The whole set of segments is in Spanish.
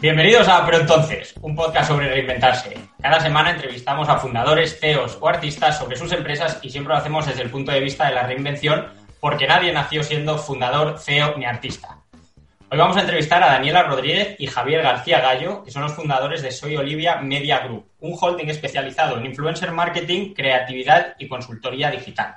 Bienvenidos a Pero Entonces, un podcast sobre reinventarse. Cada semana entrevistamos a fundadores, CEOs o artistas sobre sus empresas y siempre lo hacemos desde el punto de vista de la reinvención porque nadie nació siendo fundador, CEO ni artista. Hoy vamos a entrevistar a Daniela Rodríguez y Javier García Gallo, que son los fundadores de Soy Olivia Media Group, un holding especializado en influencer marketing, creatividad y consultoría digital.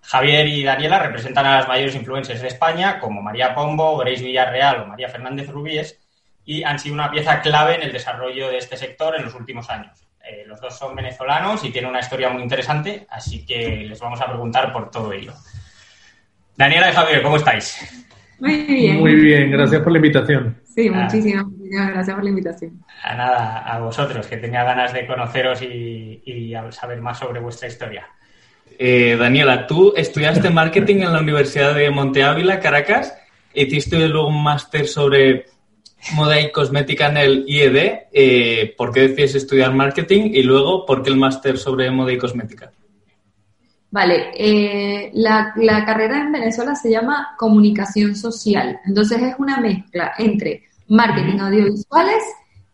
Javier y Daniela representan a las mayores influencers de España, como María Pombo, Grace Villarreal o María Fernández Rubíes, y han sido una pieza clave en el desarrollo de este sector en los últimos años. Eh, los dos son venezolanos y tienen una historia muy interesante, así que les vamos a preguntar por todo ello. Daniela y Javier, ¿cómo estáis? Muy bien. Muy bien, gracias por la invitación. Sí, muchísimas, gracias por la invitación. A nada, a vosotros, que tenía ganas de conoceros y, saber más sobre vuestra historia. Eh, Daniela, tú estudiaste marketing en la Universidad de Monte Ávila, Caracas, hiciste luego un máster sobre moda y cosmética en el IED. Eh, ¿Por qué decides estudiar marketing? Y luego, ¿por qué el máster sobre moda y cosmética? Vale, eh, la, carrera en Venezuela se llama comunicación social. Entonces es una mezcla entre marketing audiovisuales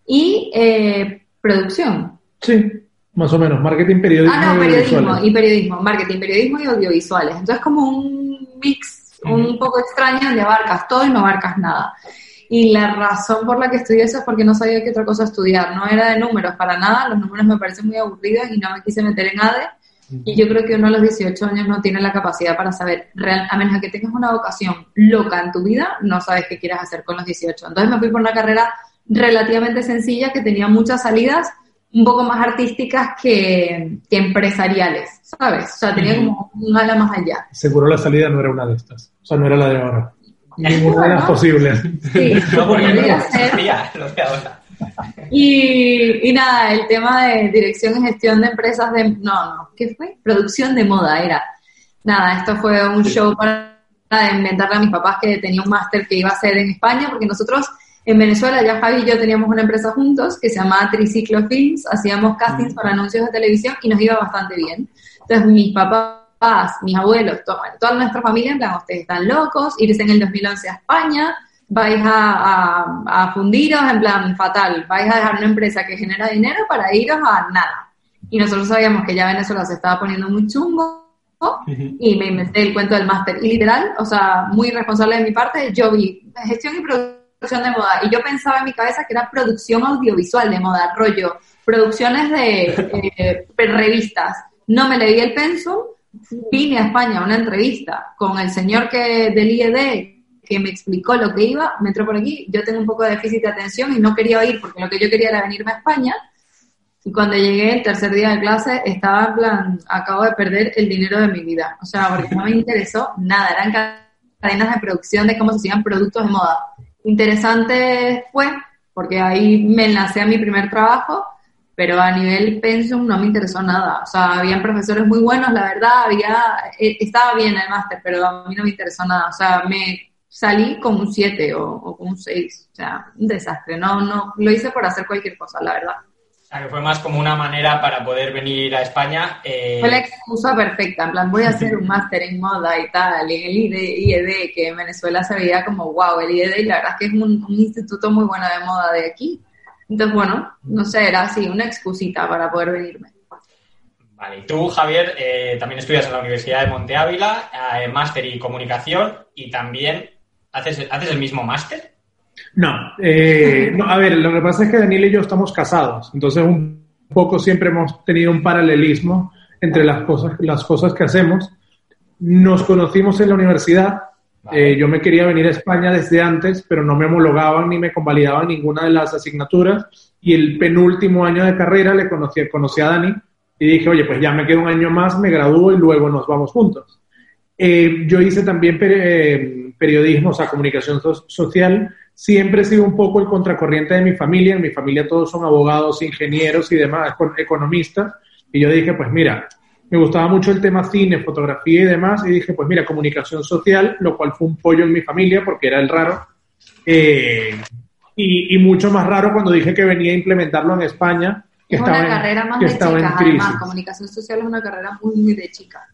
y eh, producción. Sí, más o menos, marketing, periodismo. Ah, no, periodismo y periodismo, marketing, periodismo y audiovisuales. Entonces como un mix un poco extraño donde abarcas todo y no abarcas nada. Y la razón por la que estudié eso es porque no sabía qué otra cosa estudiar. No era de números para nada, los números me parecen muy aburridos y no me quise meter en ADE y yo creo que uno a los 18 años no tiene la capacidad para saber, real, a menos que tengas una vocación loca en tu vida, no sabes qué quieres hacer con los 18. Entonces me fui por una carrera relativamente sencilla que tenía muchas salidas un poco más artísticas que, empresariales, ¿sabes? O sea, tenía como un ala más allá. Seguro la salida no era una de estas, o sea, no era la de ahora. Ninguna de las posibles. Sí, no, porque no, lo que ahora. Y, nada, el tema de dirección y gestión de empresas de... No, no, ¿qué fue? Producción de moda era. Nada, esto fue un show para inventarle a mis papás que tenía un máster que iba a hacer en España, porque nosotros en Venezuela, ya Javi y yo teníamos una empresa juntos que se llamaba Triciclo Films, hacíamos castings para anuncios de televisión y nos iba bastante bien. Entonces mis papás, mis abuelos, toda nuestra familia, en plan, ustedes están locos, irse en el 2011 a España, vais a, fundiros en plan fatal, vais a dejar una empresa que genera dinero para iros a nada. Y nosotros sabíamos que ya Venezuela se estaba poniendo muy chungo y me inventé el cuento del máster. Y literal, o sea, muy responsable de mi parte, yo vi gestión y producción de moda y yo pensaba en mi cabeza que era producción audiovisual de moda, rollo, producciones de eh, revistas. No me leí el pensum, vine a España a una entrevista con el señor que del IED que me explicó lo que iba, me entró por aquí, yo tengo un poco de déficit de atención y no quería ir porque lo que yo quería era venirme a España. Y cuando llegué el tercer día de clase, estaba en plan, acabo de perder el dinero de mi vida. O sea, porque no me interesó nada, eran cadenas de producción de cómo se hacían productos de moda. Interesante fue, porque ahí me enlacé a mi primer trabajo, pero a nivel pensum no me interesó nada. O sea, habían profesores muy buenos, la verdad, había, eh, estaba bien el máster, pero a mí no me interesó nada. O sea, me salí con un 7 o, con un 6. O sea, un desastre. No, no, lo hice por hacer cualquier cosa, la verdad. O sea, que fue más como una manera para poder venir a España. Eh... Fue la excusa perfecta, en plan, voy a hacer un máster en moda y tal, en el IED, que en Venezuela se veía como, wow, el IED, y la verdad es que es un, instituto muy bueno de moda de aquí. Entonces, bueno, no sé, era así, una excusita para poder venirme. Vale, y tú, Javier, eh, también estudias en la Universidad de Monte Ávila, eh, máster y comunicación, y también ¿Haces, el mismo máster? Eh, no, a ver, lo que pasa es que Daniel y yo estamos casados, entonces un poco siempre hemos tenido un paralelismo entre las cosas, las cosas que hacemos. Nos conocimos en la universidad, eh, yo me quería venir a España desde antes, pero no me homologaban ni me convalidaban ninguna de las asignaturas y el penúltimo año de carrera le conocí, conocí a Dani y dije, oye, pues ya me quedo un año más, me gradúo y luego nos vamos juntos. Eh, yo hice también periodismo, o sea, comunicación social, siempre he sido un poco el contracorriente de mi familia. En mi familia todos son abogados, ingenieros y demás, economistas. Y yo dije, pues mira, me gustaba mucho el tema cine, fotografía y demás. Y dije, pues mira, comunicación social, lo cual fue un pollo en mi familia porque era el raro. Eh, y, mucho más raro cuando dije que venía a implementarlo en España. Que es estaba una carrera más de chica, además. Comunicación social es una carrera muy, muy de chica.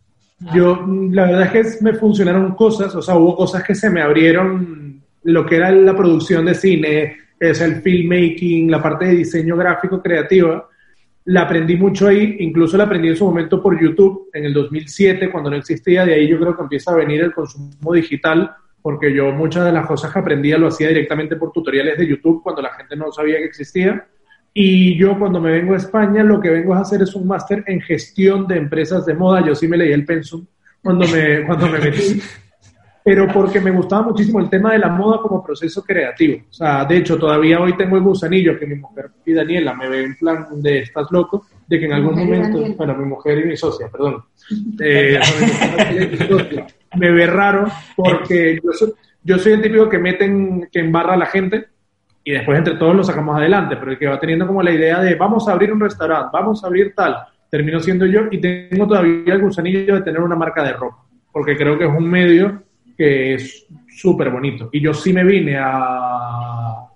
Yo, la verdad es que me funcionaron cosas, o sea, hubo cosas que se me abrieron, lo que era la producción de cine, es el filmmaking, la parte de diseño gráfico creativa, la aprendí mucho ahí, incluso la aprendí en su momento por YouTube, en el 2007, cuando no existía, de ahí yo creo que empieza a venir el consumo digital, porque yo muchas de las cosas que aprendía lo hacía directamente por tutoriales de YouTube, cuando la gente no sabía que existía. Y yo cuando me vengo a España, lo que vengo a hacer es un máster en gestión de empresas de moda. Yo sí me leí el pensum cuando me, cuando me metí pero porque me gustaba muchísimo el tema de la moda como proceso creativo. O sea, de hecho, todavía hoy tengo el gusanillo que mi mujer y Daniela me ven en plan de estás loco, de que en algún momento, bueno, mi mujer y mi socia, perdón, eh, me ve raro porque yo soy, yo soy el típico que meten, que embarra a la gente y después entre todos lo sacamos adelante, pero el que va teniendo como la idea de vamos a abrir un restaurante, vamos a abrir tal, termino siendo yo y tengo todavía el gusanillo de tener una marca de ropa, porque creo que es un medio que es súper bonito. Y yo sí me vine a.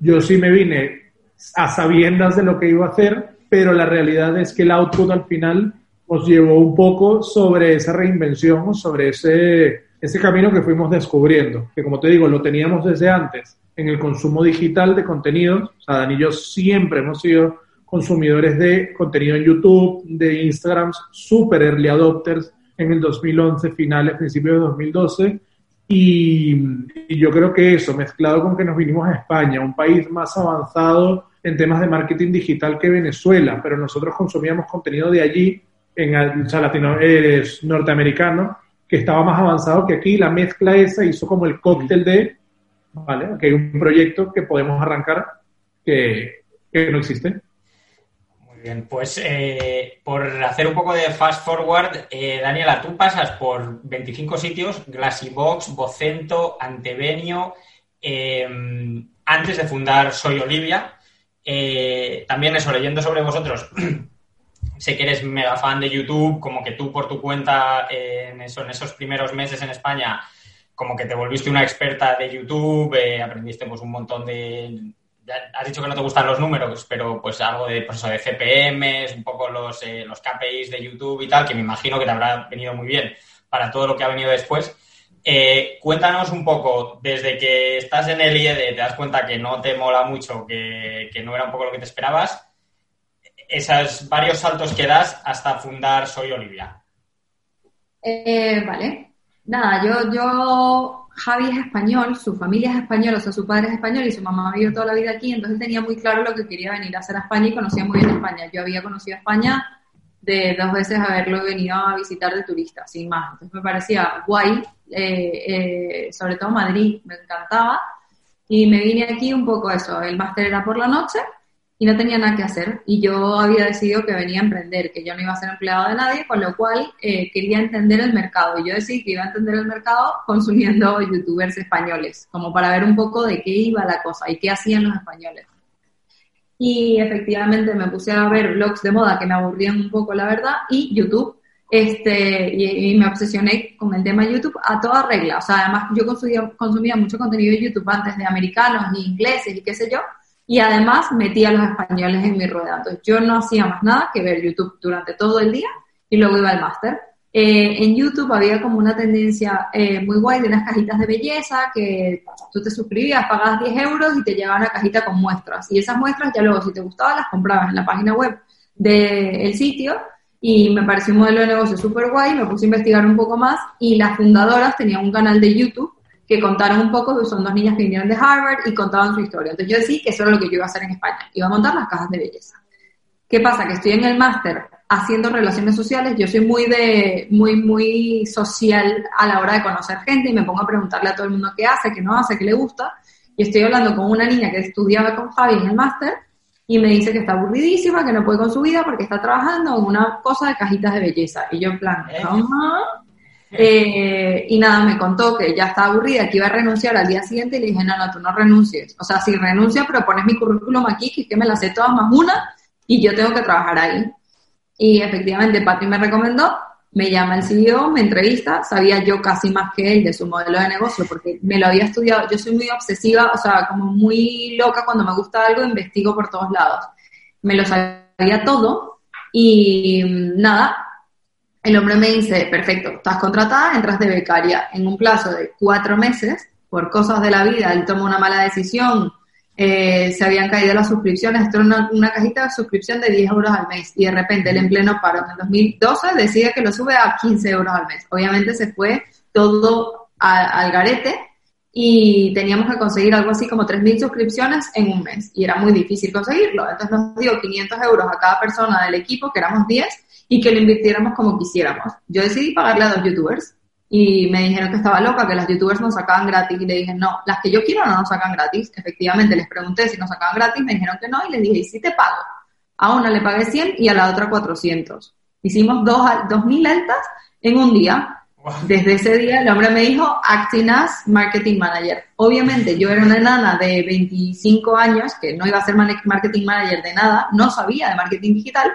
Yo sí me vine a sabiendas de lo que iba a hacer, pero la realidad es que el output al final nos llevó un poco sobre esa reinvención, sobre ese, ese camino que fuimos descubriendo, que como te digo, lo teníamos desde antes en el consumo digital de contenidos. O Dani y yo siempre hemos sido consumidores de contenido en YouTube, de Instagram, super early adopters en el 2011, finales, principios de 2012. Y, yo creo que eso, mezclado con que nos vinimos a España, un país más avanzado en temas de marketing digital que Venezuela, pero nosotros consumíamos contenido de allí, en o sea, latino, norteamericano, que estaba más avanzado que aquí. La mezcla esa hizo como el cóctel de, ¿vale? Que hay un proyecto que podemos arrancar que, que no existe bien, pues eh, por hacer un poco de fast forward, eh, Daniela, tú pasas por 25 sitios, Glassybox, Vocento, Antevenio, em, antes de fundar Soy Olivia. Eh, también eso, leyendo sobre vosotros, sé que eres mega fan de YouTube, como que tú por tu cuenta en, eso, en esos primeros meses en España, como que te volviste una experta de YouTube, aprendiste pues, un montón de has dicho que no te gustan los números, pero pues algo de, pues de CPMs, un poco los, eh, los KPIs de YouTube y tal, que me imagino que te habrá venido muy bien para todo lo que ha venido después. Eh, cuéntanos un poco, desde que estás en el IED, te das cuenta que no te mola mucho, que, no era un poco lo que te esperabas, esos varios saltos que das hasta fundar Soy Olivia. Eh, vale. Nada, yo, yo Javi es español, su familia es española, o sea, su padre es español y su mamá vivió toda la vida aquí, entonces tenía muy claro lo que quería venir a hacer a España y conocía muy bien España. Yo había conocido España de dos veces haberlo venido a visitar de turista, sin más. Entonces me parecía guay, eh, eh, sobre todo Madrid, me encantaba. Y me vine aquí un poco eso, el máster era por la noche y no tenía nada que hacer. Y yo había decidido que venía a emprender, que yo no iba a ser empleado de nadie, con lo cual eh, quería entender el mercado. Y yo decidí que iba a entender el mercado consumiendo youtubers españoles, como para ver un poco de qué iba la cosa y qué hacían los españoles. Y efectivamente me puse a ver blogs de moda que me aburrían un poco, la verdad, y YouTube. Este, y, me obsesioné con el tema YouTube a toda regla. O sea, además yo consumía, consumía mucho contenido de YouTube antes de americanos y ingleses y qué sé yo y además metía a los españoles en mi rueda. Entonces yo no hacía más nada que ver YouTube durante todo el día y luego iba al máster. Eh, en YouTube había como una tendencia eh, muy guay de unas cajitas de belleza que tú te suscribías, pagabas 10 euros y te llevaban una cajita con muestras. Y esas muestras ya luego si te gustaban las comprabas en la página web del sitio y me pareció un modelo de negocio súper guay, me puse a investigar un poco más y las fundadoras tenían un canal de YouTube que contaron un poco, son dos niñas que vinieron de Harvard y contaban su historia. Entonces yo decía que eso era lo que yo iba a hacer en España, iba a montar las cajas de belleza. ¿Qué pasa? Que estoy en el máster haciendo relaciones sociales, yo soy muy de, muy, muy social a la hora de conocer gente y me pongo a preguntarle a todo el mundo qué hace, qué no hace, qué le gusta. Y estoy hablando con una niña que estudiaba con Javi en el máster y me dice que está aburridísima, que no puede con su vida porque está trabajando en una cosa de cajitas de belleza. Y yo en plan, eh, y nada, me contó que ya estaba aburrida, que iba a renunciar al día siguiente y le dije, no, no, tú no renuncies. O sea, si renuncia, pero pones mi currículum aquí, que es que me la sé todas más una y yo tengo que trabajar ahí. Y efectivamente, Pati me recomendó, me llama el CEO, me entrevista, sabía yo casi más que él de su modelo de negocio porque me lo había estudiado. Yo soy muy obsesiva, o sea, como muy loca cuando me gusta algo, investigo por todos lados. Me lo sabía todo y nada, el hombre me dice, perfecto, estás contratada, entras de becaria en un plazo de cuatro meses, por cosas de la vida, él toma una mala decisión, eh, se habían caído las suscripciones, esto era una, cajita de suscripción de 10 euros al mes y de repente el empleo no paró. En el 2012 decide que lo sube a 15 euros al mes. Obviamente se fue todo al garete y teníamos que conseguir algo así como 3.000 suscripciones en un mes y era muy difícil conseguirlo. Entonces nos dio 500 euros a cada persona del equipo, que éramos 10, y que lo invirtiéramos como quisiéramos. Yo decidí pagarle a dos youtubers y me dijeron que estaba loca, que las youtubers nos sacaban gratis y le dije, no, las que yo quiero no nos sacan gratis. Efectivamente, les pregunté si nos sacaban gratis, me dijeron que no y les dije, ¿y si te pago? A una le pagué 100 y a la otra 400. Hicimos dos, 2.000 altas en un día. Desde ese día el hombre me dijo, acting as marketing manager. Obviamente yo era una enana de 25 años que no iba a ser marketing manager de nada, no sabía de marketing digital,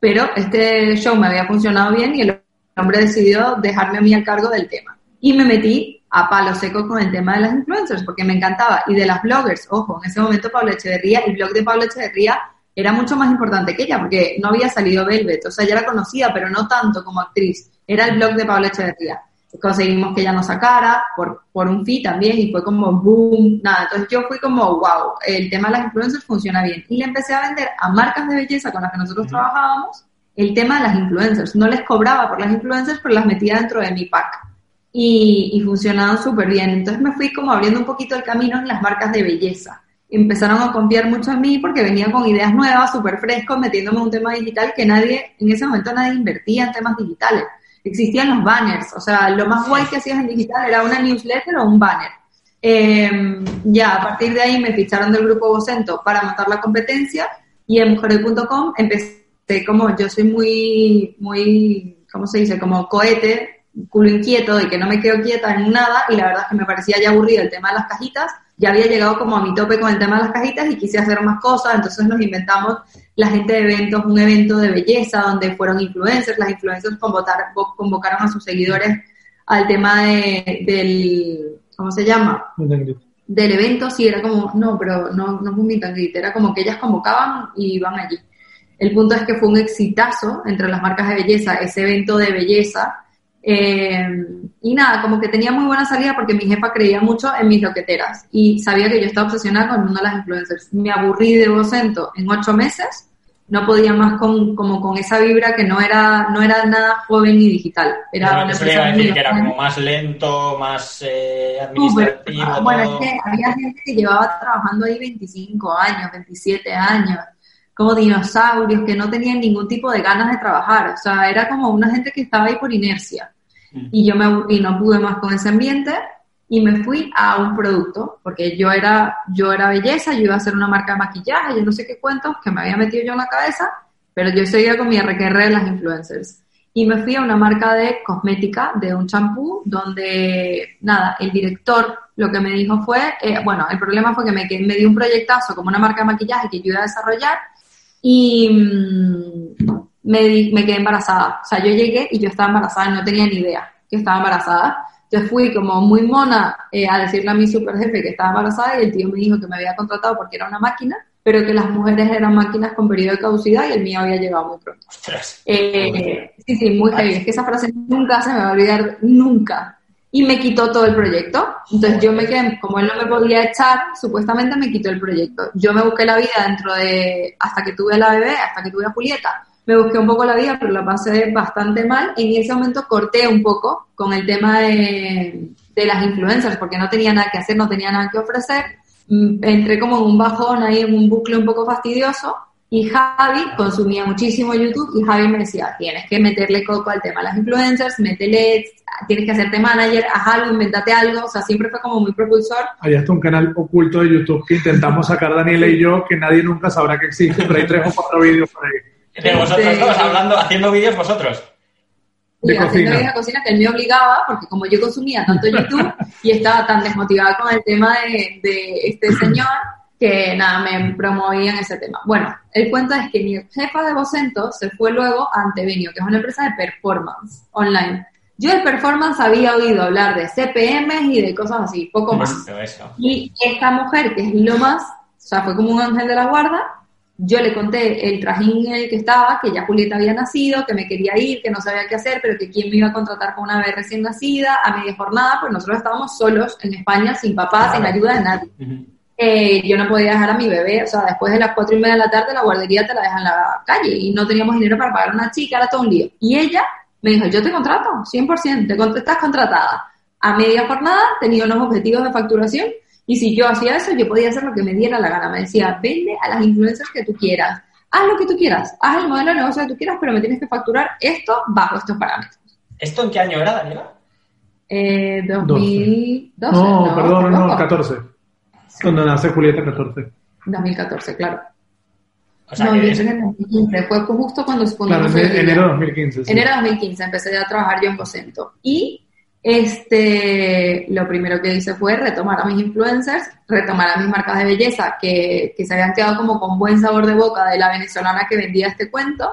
pero este show me había funcionado bien y el hombre decidió dejarme a mí al cargo del tema. Y me metí a palo seco con el tema de las influencers, porque me encantaba. Y de las bloggers, ojo, en ese momento Pablo Echeverría, el blog de Pablo Echeverría era mucho más importante que ella, porque no había salido Velvet, o sea, ya la conocía, pero no tanto como actriz. Era el blog de Pablo Echeverría. Conseguimos que ella nos sacara por, por un fee también y fue como boom, nada. Entonces yo fui como, wow, el tema de las influencers funciona bien. Y le empecé a vender a marcas de belleza con las que nosotros trabajábamos el tema de las influencers. No les cobraba por las influencers, pero las metía dentro de mi pack. Y, y funcionaban súper bien. Entonces me fui como abriendo un poquito el camino en las marcas de belleza. Empezaron a confiar mucho en mí porque venía con ideas nuevas, súper frescos, metiéndome un tema digital que nadie, en ese momento nadie invertía en temas digitales. Existían los banners, o sea, lo más guay que hacías en digital era una newsletter o un banner. Em, ya, a partir de ahí me ficharon del grupo Vocento para montar la competencia y en mujeres.com empecé como yo soy muy, muy, ¿cómo se dice? Como cohete, culo inquieto, de que no me quedo quieta en nada y la verdad es que me parecía ya aburrido el tema de las cajitas. Ya había llegado como a mi tope con el tema de las cajitas y quise hacer más cosas, entonces nos inventamos la gente de eventos, un evento de belleza donde fueron influencers, las influencers convocaron a sus seguidores al tema de, del, ¿cómo se llama? Del evento, sí, era como, no, pero no, no fue un era como que ellas convocaban y iban allí. El punto es que fue un exitazo entre las marcas de belleza, ese evento de belleza. Eh, y nada, como que tenía muy buena salida porque mi jefa creía mucho en mis loqueteras y sabía que yo estaba obsesionada con una de las influencers. Me aburrí de Vocento en ocho meses, no podía más con, como con esa vibra que no era, no era nada joven ni digital. Era no, decir que era como más lento, más eh, administrativo. bueno, es que había gente que llevaba trabajando ahí 25 años, 27 años como dinosaurios que no tenían ningún tipo de ganas de trabajar. O sea, era como una gente que estaba ahí por inercia. Mm. Y yo me y no pude más con ese ambiente y me fui a un producto, porque yo era, yo era belleza, yo iba a hacer una marca de maquillaje, yo no sé qué cuentos que me había metido yo en la cabeza, pero yo seguía con mi RQR de las influencers. Y me fui a una marca de cosmética, de un champú, donde, nada, el director lo que me dijo fue, eh, bueno, el problema fue que me, me dio un proyectazo como una marca de maquillaje que yo iba a desarrollar y mm, me, me quedé embarazada. O sea, yo llegué y yo estaba embarazada no tenía ni idea que estaba embarazada. Yo fui como muy mona eh, a decirle a mi super jefe que estaba embarazada y el tío me dijo que me había contratado porque era una máquina, pero que las mujeres eran máquinas con periodo de caducidad y el mío había llegado muy pronto. Eh, sí, sí, muy heavy. Es que esa frase nunca se me va a olvidar, nunca y me quitó todo el proyecto. Entonces yo me quedé, como él no me podía echar, supuestamente me quitó el proyecto. Yo me busqué la vida dentro de, hasta que tuve la bebé, hasta que tuve a Julieta, me busqué un poco la vida, pero la pasé bastante mal. En ese momento corté un poco con el tema de, de las influencers, porque no tenía nada que hacer, no tenía nada que ofrecer. Mm, entré como en un bajón ahí, en un bucle un poco fastidioso y Javi consumía muchísimo YouTube y Javi me decía, tienes que meterle coco al tema de las influencers, métele, tienes que hacerte manager, haz algo, inventate algo, o sea, siempre fue como muy propulsor. Hay hasta un canal oculto de YouTube que intentamos sacar Daniela y yo, que nadie nunca sabrá que existe, pero hay tres o cuatro vídeos por ahí. De vosotros este, todos hablando, haciendo vídeos vosotros. De cocina. haciendo cocina que él me obligaba, porque como yo consumía tanto YouTube y estaba tan desmotivada con el tema de, de este señor, que nada, me promovían ese tema. Bueno, el cuento es que mi jefa de Vocento se fue luego a Antevenio, que es una empresa de performance online. Yo de performance había oído hablar de CPM y de cosas así, poco más. Y esta mujer, que es lo más, o sea, fue como un ángel de la guarda, yo le conté el trajín en el que estaba, que ya Julieta había nacido, que me quería ir, que no sabía qué hacer, pero que quién me iba a contratar con una bebé recién nacida, a media jornada, pues nosotros estábamos solos en España, sin papá, sin ayuda de nadie. eh, yo no podía dejar a mi bebé, o sea, después de las cuatro y media de la tarde la guardería te la dejan en la calle y no teníamos dinero para pagar a una chica, era todo un lío. Y ella me dijo, yo te contrato, 100%, te estás contratada. A media jornada tenía unos objetivos de facturación y si yo hacía eso, yo podía hacer lo que me diera la gana. Me decía, vende a las influencers que tú quieras, haz lo que tú quieras, haz el modelo de negocio que tú quieras, pero me tienes que facturar esto bajo estos parámetros. ¿Esto en qué año era, Daniela? Eh, 2012. No, perdón, no, 14. Cuando nace Julieta, 14. 2014, claro. O sea, no, yo entré en 2015, fue justo cuando, cuando claro, enero de 2015. Sí. Enero de 2015 empecé a trabajar yo en Cosento. Y este, lo primero que hice fue retomar a mis influencers, retomar a mis marcas de belleza que, que se habían quedado como con buen sabor de boca de la venezolana que vendía este cuento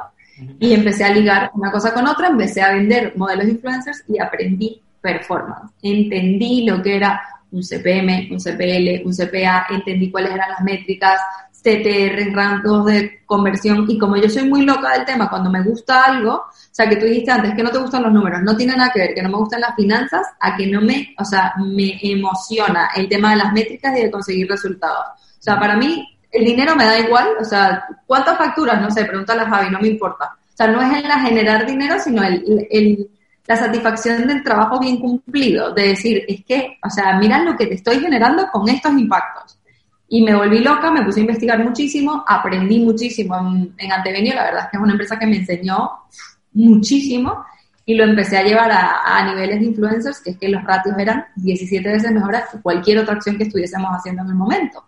y empecé a ligar una cosa con otra, empecé a vender modelos de influencers y aprendí performance. Entendí lo que era un CPM, un CPL, un CPA, entendí cuáles eran las métricas, CTR, rangos de conversión y como yo soy muy loca del tema, cuando me gusta algo, o sea, que tú dijiste antes que no te gustan los números, no tiene nada que ver, que no me gustan las finanzas, a que no me, o sea, me emociona el tema de las métricas y de conseguir resultados. O sea, para mí el dinero me da igual, o sea, ¿cuántas facturas? No sé, pregúntale a Javi, no me importa. O sea, no es en la generar dinero, sino el, el la satisfacción del trabajo bien cumplido, de decir, es que, o sea, mira lo que te estoy generando con estos impactos. Y me volví loca, me puse a investigar muchísimo, aprendí muchísimo en, en Antevenio, la verdad es que es una empresa que me enseñó muchísimo y lo empecé a llevar a, a, niveles de influencers, que es que los ratios eran 17 veces mejores que cualquier otra acción que estuviésemos haciendo en el momento.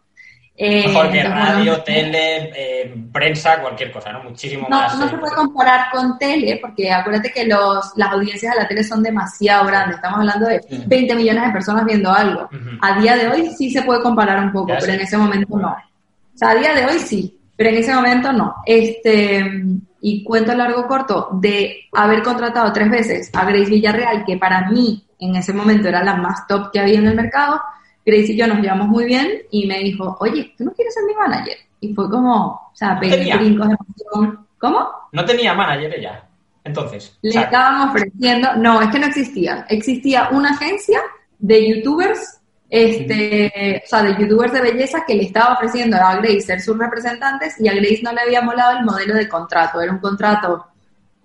Eh, Mejor que radio, tele, eh, prensa, cualquier cosa, ¿no? Muchísimo más. No se puede comparar con tele, porque acuérdate que los, las audiencias de la tele son demasiado grandes. Estamos hablando de 20 millones de personas viendo algo. A día de hoy sí se puede comparar un poco, pero en ese momento no. O sea, a día de hoy sí, pero en ese momento no. Este, y cuento largo corto, de haber contratado tres veces a Grace Villarreal, que para mí en ese momento era la más top que había en el mercado, Grace y yo nos llevamos muy bien y me dijo, oye, ¿tú no quieres ser mi manager? Y fue como, o sea, no brincos de emoción. ¿Cómo? No tenía manager ella. Entonces. Le estábamos ofreciendo, no, es que no existía. Existía una agencia de youtubers, este, o sea, de youtubers de belleza que le estaba ofreciendo a Grace ser sus representantes y a Grace no le había molado el modelo de contrato. Era un contrato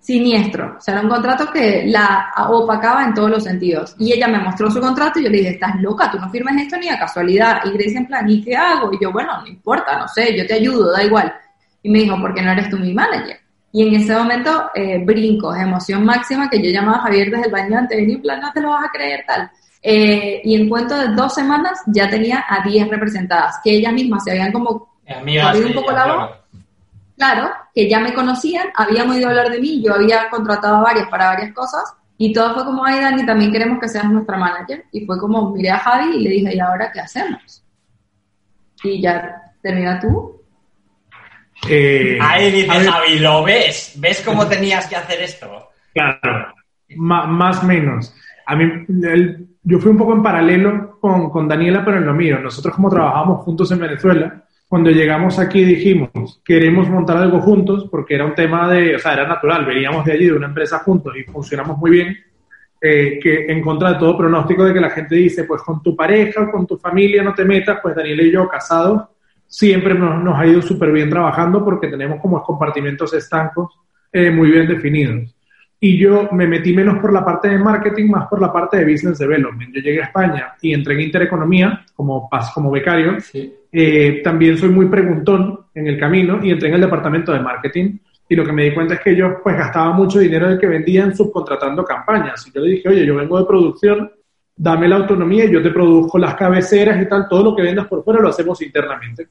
siniestro. O sea, era un contrato que la opacaba en todos los sentidos. Y ella me mostró su contrato y yo le dije, estás loca, tú no firmes esto ni a casualidad. Y Grace en plan, ¿y qué hago? Y yo, bueno, no importa, no sé, yo te ayudo, da igual. Y me dijo, ¿por qué no eres tú mi manager? Y en ese momento, eh, brincos, emoción máxima, que yo llamaba a Javier desde el baño antes, y en plan, no te lo vas a creer, tal. Eh, y en cuento de dos semanas ya tenía a 10 representadas, que ellas mismas se habían como... Amigas, un poco la voz claro, que ya me conocían, habían oído hablar de mí, yo había contratado a varias para varias cosas, y todo fue como, ay Dani, también queremos que seas nuestra manager. Y fue como, miré a Javi y le dije, ¿y ahora qué hacemos? Y ya, termina tú. Eh, ahí dice Javi, ¿lo ves? ¿Ves cómo tenías que hacer esto? Claro, más o menos. A mí, yo fui un poco en paralelo con, con Daniela, pero en lo mío. Nosotros como trabajamos juntos en Venezuela, cuando llegamos aquí dijimos, queremos montar algo juntos, porque era un tema de, o sea, era natural, veníamos de allí, de una empresa juntos y funcionamos muy bien, eh, que en contra de todo pronóstico de que la gente dice, pues con tu pareja o con tu familia no te metas, pues Daniel y yo casados, siempre nos, ha ido súper bien trabajando porque tenemos como compartimentos estancos eh, muy bien definidos. Y yo me metí menos por la parte de marketing, más por la parte de business development. Yo llegué a España y entré en Intereconomía como, como becario. Sí eh, también soy muy preguntón en el camino y entré en el departamento de marketing y lo que me di cuenta es que yo pues gastaba mucho dinero el que vendían subcontratando campañas. Y yo le dije, oye, yo vengo de producción, dame la autonomía y yo te produzco las cabeceras y tal, todo lo que vendas por fuera lo hacemos internamente.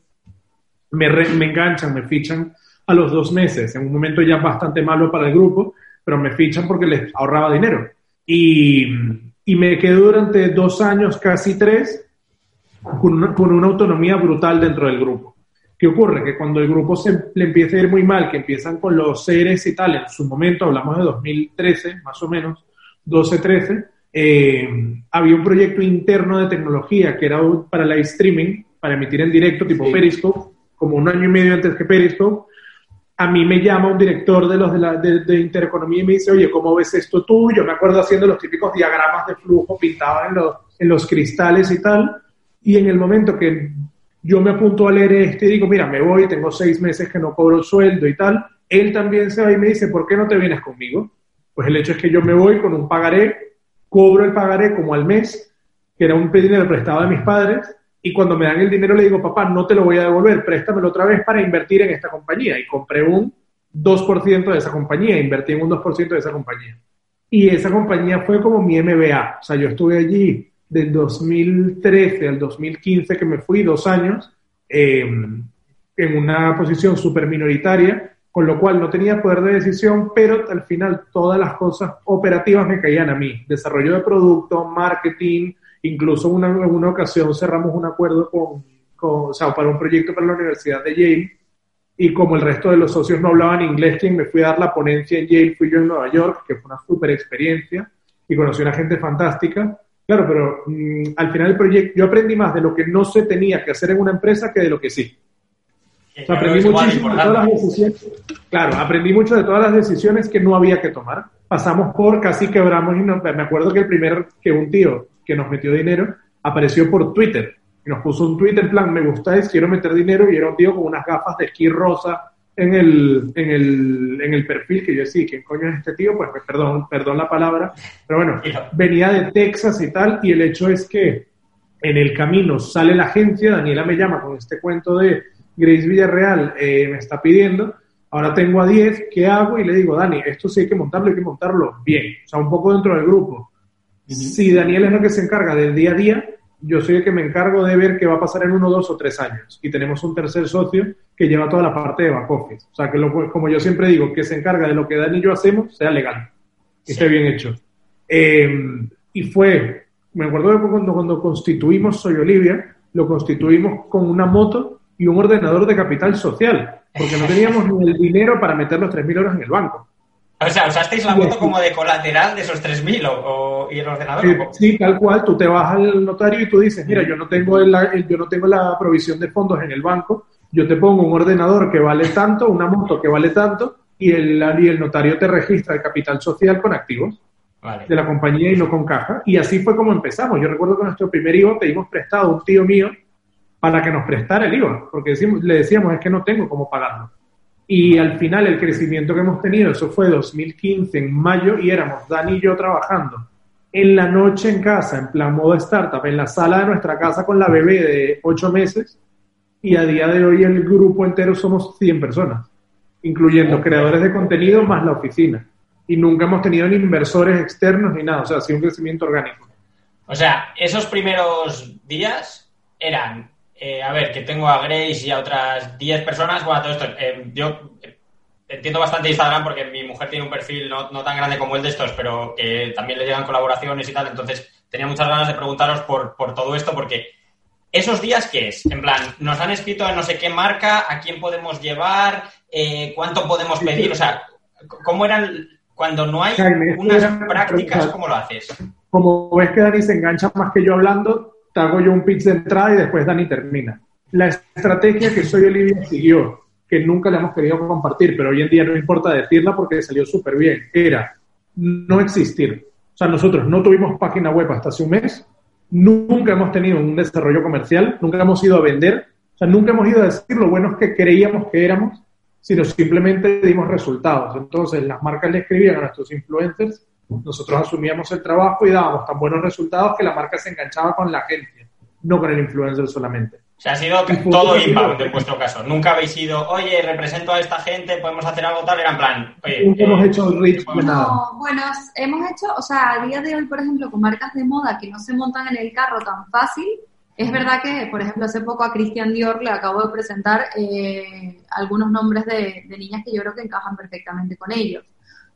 Me, me enganchan, me fichan a los dos meses, en un momento ya bastante malo para el grupo, pero me fichan porque les ahorraba dinero. Y, y me quedo durante dos años, casi tres, con una, autonomía brutal dentro del grupo. ¿Qué ocurre? Que cuando el grupo se le empieza a ir muy mal, que empiezan con los seres y tal, en su momento, hablamos de 2013, más o menos, 12-13, eh, había un proyecto interno de tecnología que era para live streaming, para emitir en directo, tipo Periscope, como un año y medio antes que Periscope. A mí me llama un director de los de, la, de, Intereconomía y me dice, oye, ¿cómo ves esto tú? Yo me acuerdo haciendo los típicos diagramas de flujo pintados en los, en los cristales y tal y en el momento que yo me apunto a leer este digo, mira, me voy, tengo seis meses que no cobro sueldo y tal, él también se va y me dice, ¿por qué no te vienes conmigo? Pues el hecho es que yo me voy con un pagaré, cobro el pagaré como al mes, que era un dinero prestado de mis padres, y cuando me dan el dinero le digo, papá, no te lo voy a devolver, préstamelo otra vez para invertir en esta compañía. Y compré un 2% de esa compañía, invertí en un 2% de esa compañía. Y esa compañía fue como mi MBA. O sea, yo estuve allí del 2013 al 2015 que me fui, dos años, em, en una posición súper minoritaria, con lo cual no tenía poder de decisión, pero al final todas las cosas operativas me caían a mí. Desarrollo de producto, marketing, incluso una, en una ocasión cerramos un acuerdo con, con, o sea, para un proyecto para la Universidad de Yale, y como el resto de los socios no hablaban inglés, quien me fui a dar la ponencia en Yale fui yo en Nueva York, que fue una súper experiencia, y conocí a una gente fantástica, Claro, pero mm, al final del proyecto yo aprendí más de lo que no se tenía que hacer en una empresa que de lo que sí. aprendí muchísimo de todas las decisiones. Claro, aprendí mucho de todas las decisiones que no había que tomar. Pasamos por, casi quebramos, y me acuerdo que el primer, que un tío que nos metió dinero apareció por Twitter y nos puso un tweet en plan, me gustáis, quiero meter dinero y era un tío con unas gafas de esquí rosa en el, en el, en el perfil que yo decía, ¿quién coño es este tío? Pues, pues perdón, perdón la palabra, pero bueno, venía de Texas y tal, y el hecho es que en el camino sale la agencia, Daniela me llama con este cuento de Grace Villarreal, eh, me está pidiendo, ahora tengo a 10, ¿qué hago? Y le digo, Dani, esto sí hay que montarlo, hay que montarlo bien, o sea, un poco dentro del grupo. Si Daniel es lo que se encarga del día a día, yo soy el que me encargo de ver qué va a pasar en uno, dos o tres años. Y tenemos un tercer socio que lleva toda la parte de back office. O sea, que lo, como yo siempre digo, que se encarga de lo que Dani y yo hacemos, sea legal, que esté bien hecho. Eh, y fue, me acuerdo de cuando, cuando constituimos Soy Olivia, lo constituimos con una moto y un ordenador de capital social, porque no teníamos ni el dinero para meter los 3.000 euros en el banco. O sea, usasteis la moto como de colateral de esos 3.000 o, y el ordenador. Sí, tal cual. Tú te vas al notario y tú dices, mira, yo no tengo yo no tengo la provisión de fondos en el banco. Yo te pongo un ordenador que vale tanto, una moto que vale tanto y el, y el notario te registra el capital social con activos de la compañía y no con caja. Y así fue como empezamos. Yo recuerdo que nuestro primer IVA pedimos prestado a un tío mío para que nos prestara el IVA, porque decimos, le decíamos, es que no tengo cómo pagarlo. Y al final el crecimiento que hemos tenido, eso fue 2015 en mayo y éramos Dani y yo trabajando en la noche en casa, en plan modo startup, en la sala de nuestra casa con la bebé de 8 meses y a día de hoy el grupo entero somos 100 personas, incluyendo creadores de contenido más la oficina. Y nunca hemos tenido ni inversores externos ni nada, o sea, ha sido un crecimiento orgánico. O sea, esos primeros días eran eh, a ver, que tengo a Grace y a otras 10 personas. Bueno, todo esto, eh, yo entiendo bastante Instagram porque mi mujer tiene un perfil no, tan grande como el de estos, pero que también le llegan colaboraciones y tal. Entonces, tenía muchas ganas de preguntaros por, todo esto porque ¿Esos días qué es? En plan, nos han escrito en no sé qué marca, a quién podemos llevar, eh, cuánto podemos pedir, o sea, ¿cómo eran cuando no hay unas prácticas? ¿Cómo lo haces? Como ves que Dani se engancha más que yo hablando, te hago yo un pitch de entrada y después Dani termina. La estrategia que Soy Olivia siguió, que nunca la hemos querido compartir, pero hoy en día no importa decirla porque salió súper bien, era no existir. O sea, nosotros no tuvimos página web hasta hace un mes, nunca hemos tenido un desarrollo comercial, nunca hemos ido a vender, o sea, nunca hemos ido a decir lo buenos que creíamos que éramos, sino simplemente dimos resultados. Entonces, las marcas le escribían a nuestros influencers nosotros asumíamos el trabajo y dábamos tan buenos resultados que la marca se enganchaba con la agencia, no con el influencer solamente. O sea, ha sido todo inbound en vuestro caso. Nunca habéis ido, oye, represento a esta gente, podemos hacer algo tal, era en plan, oye. Nunca hemos eh, hecho reach nada. bueno, hemos hecho, o sea, a día de hoy, por ejemplo, con marcas de moda que no se montan en el carro tan fácil, es verdad que, por ejemplo, hace poco a Christian Dior le acabo de presentar eh, algunos nombres de, de niñas que yo creo que encajan perfectamente con ellos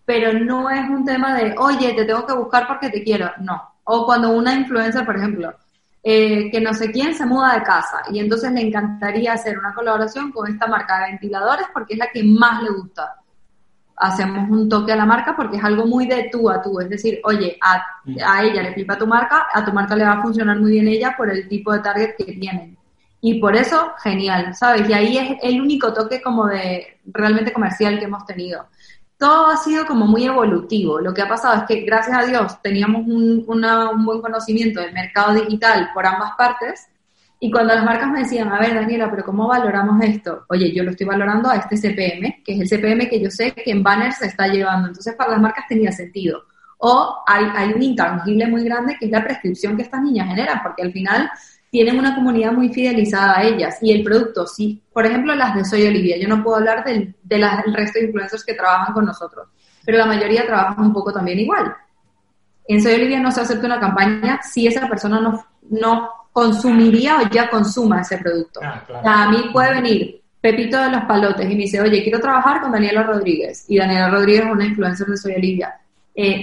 pero no es un tema de, oye, te tengo que buscar porque te quiero, no. O cuando una influencer, por ejemplo, eh, que no sé quién se muda de casa y entonces le encantaría hacer una colaboración con esta marca de ventiladores porque es la que más le gusta. Hacemos un toque a la marca porque es algo muy de tú a tú, es decir, oye, a, a ella le flipa tu marca, a tu marca le va a funcionar muy bien ella por el tipo de target que tienen. Y por eso, genial, ¿sabes? Y ahí es el único toque como de realmente comercial que hemos tenido todo ha sido como muy evolutivo. Lo que ha pasado es que, gracias a Dios, teníamos un, buen conocimiento del mercado digital por ambas partes Y cuando las marcas me decían, a ver, Daniela, pero ¿cómo valoramos esto? Oye, yo lo estoy valorando a este CPM, que es el CPM que yo sé que en banners se está llevando. Entonces, para las marcas tenía sentido. O hay un intangible muy grande que es la prescripción que estas niñas generan, porque al final tienen una comunidad muy fidelizada a ellas. Y el producto, sí. Por ejemplo, las de Soy Olivia. Yo no puedo hablar del, de resto de influencers que trabajan con nosotros, pero la mayoría trabajan un poco también igual. En Soy Olivia no se acepta una campaña si esa persona no, no consumiría o ya consuma ese producto. Ah, a mí puede venir Pepito de los Palotes y me dice, oye, quiero trabajar con Daniela Rodríguez. Y Daniela Rodríguez es una influencer de Soy Olivia. Eh,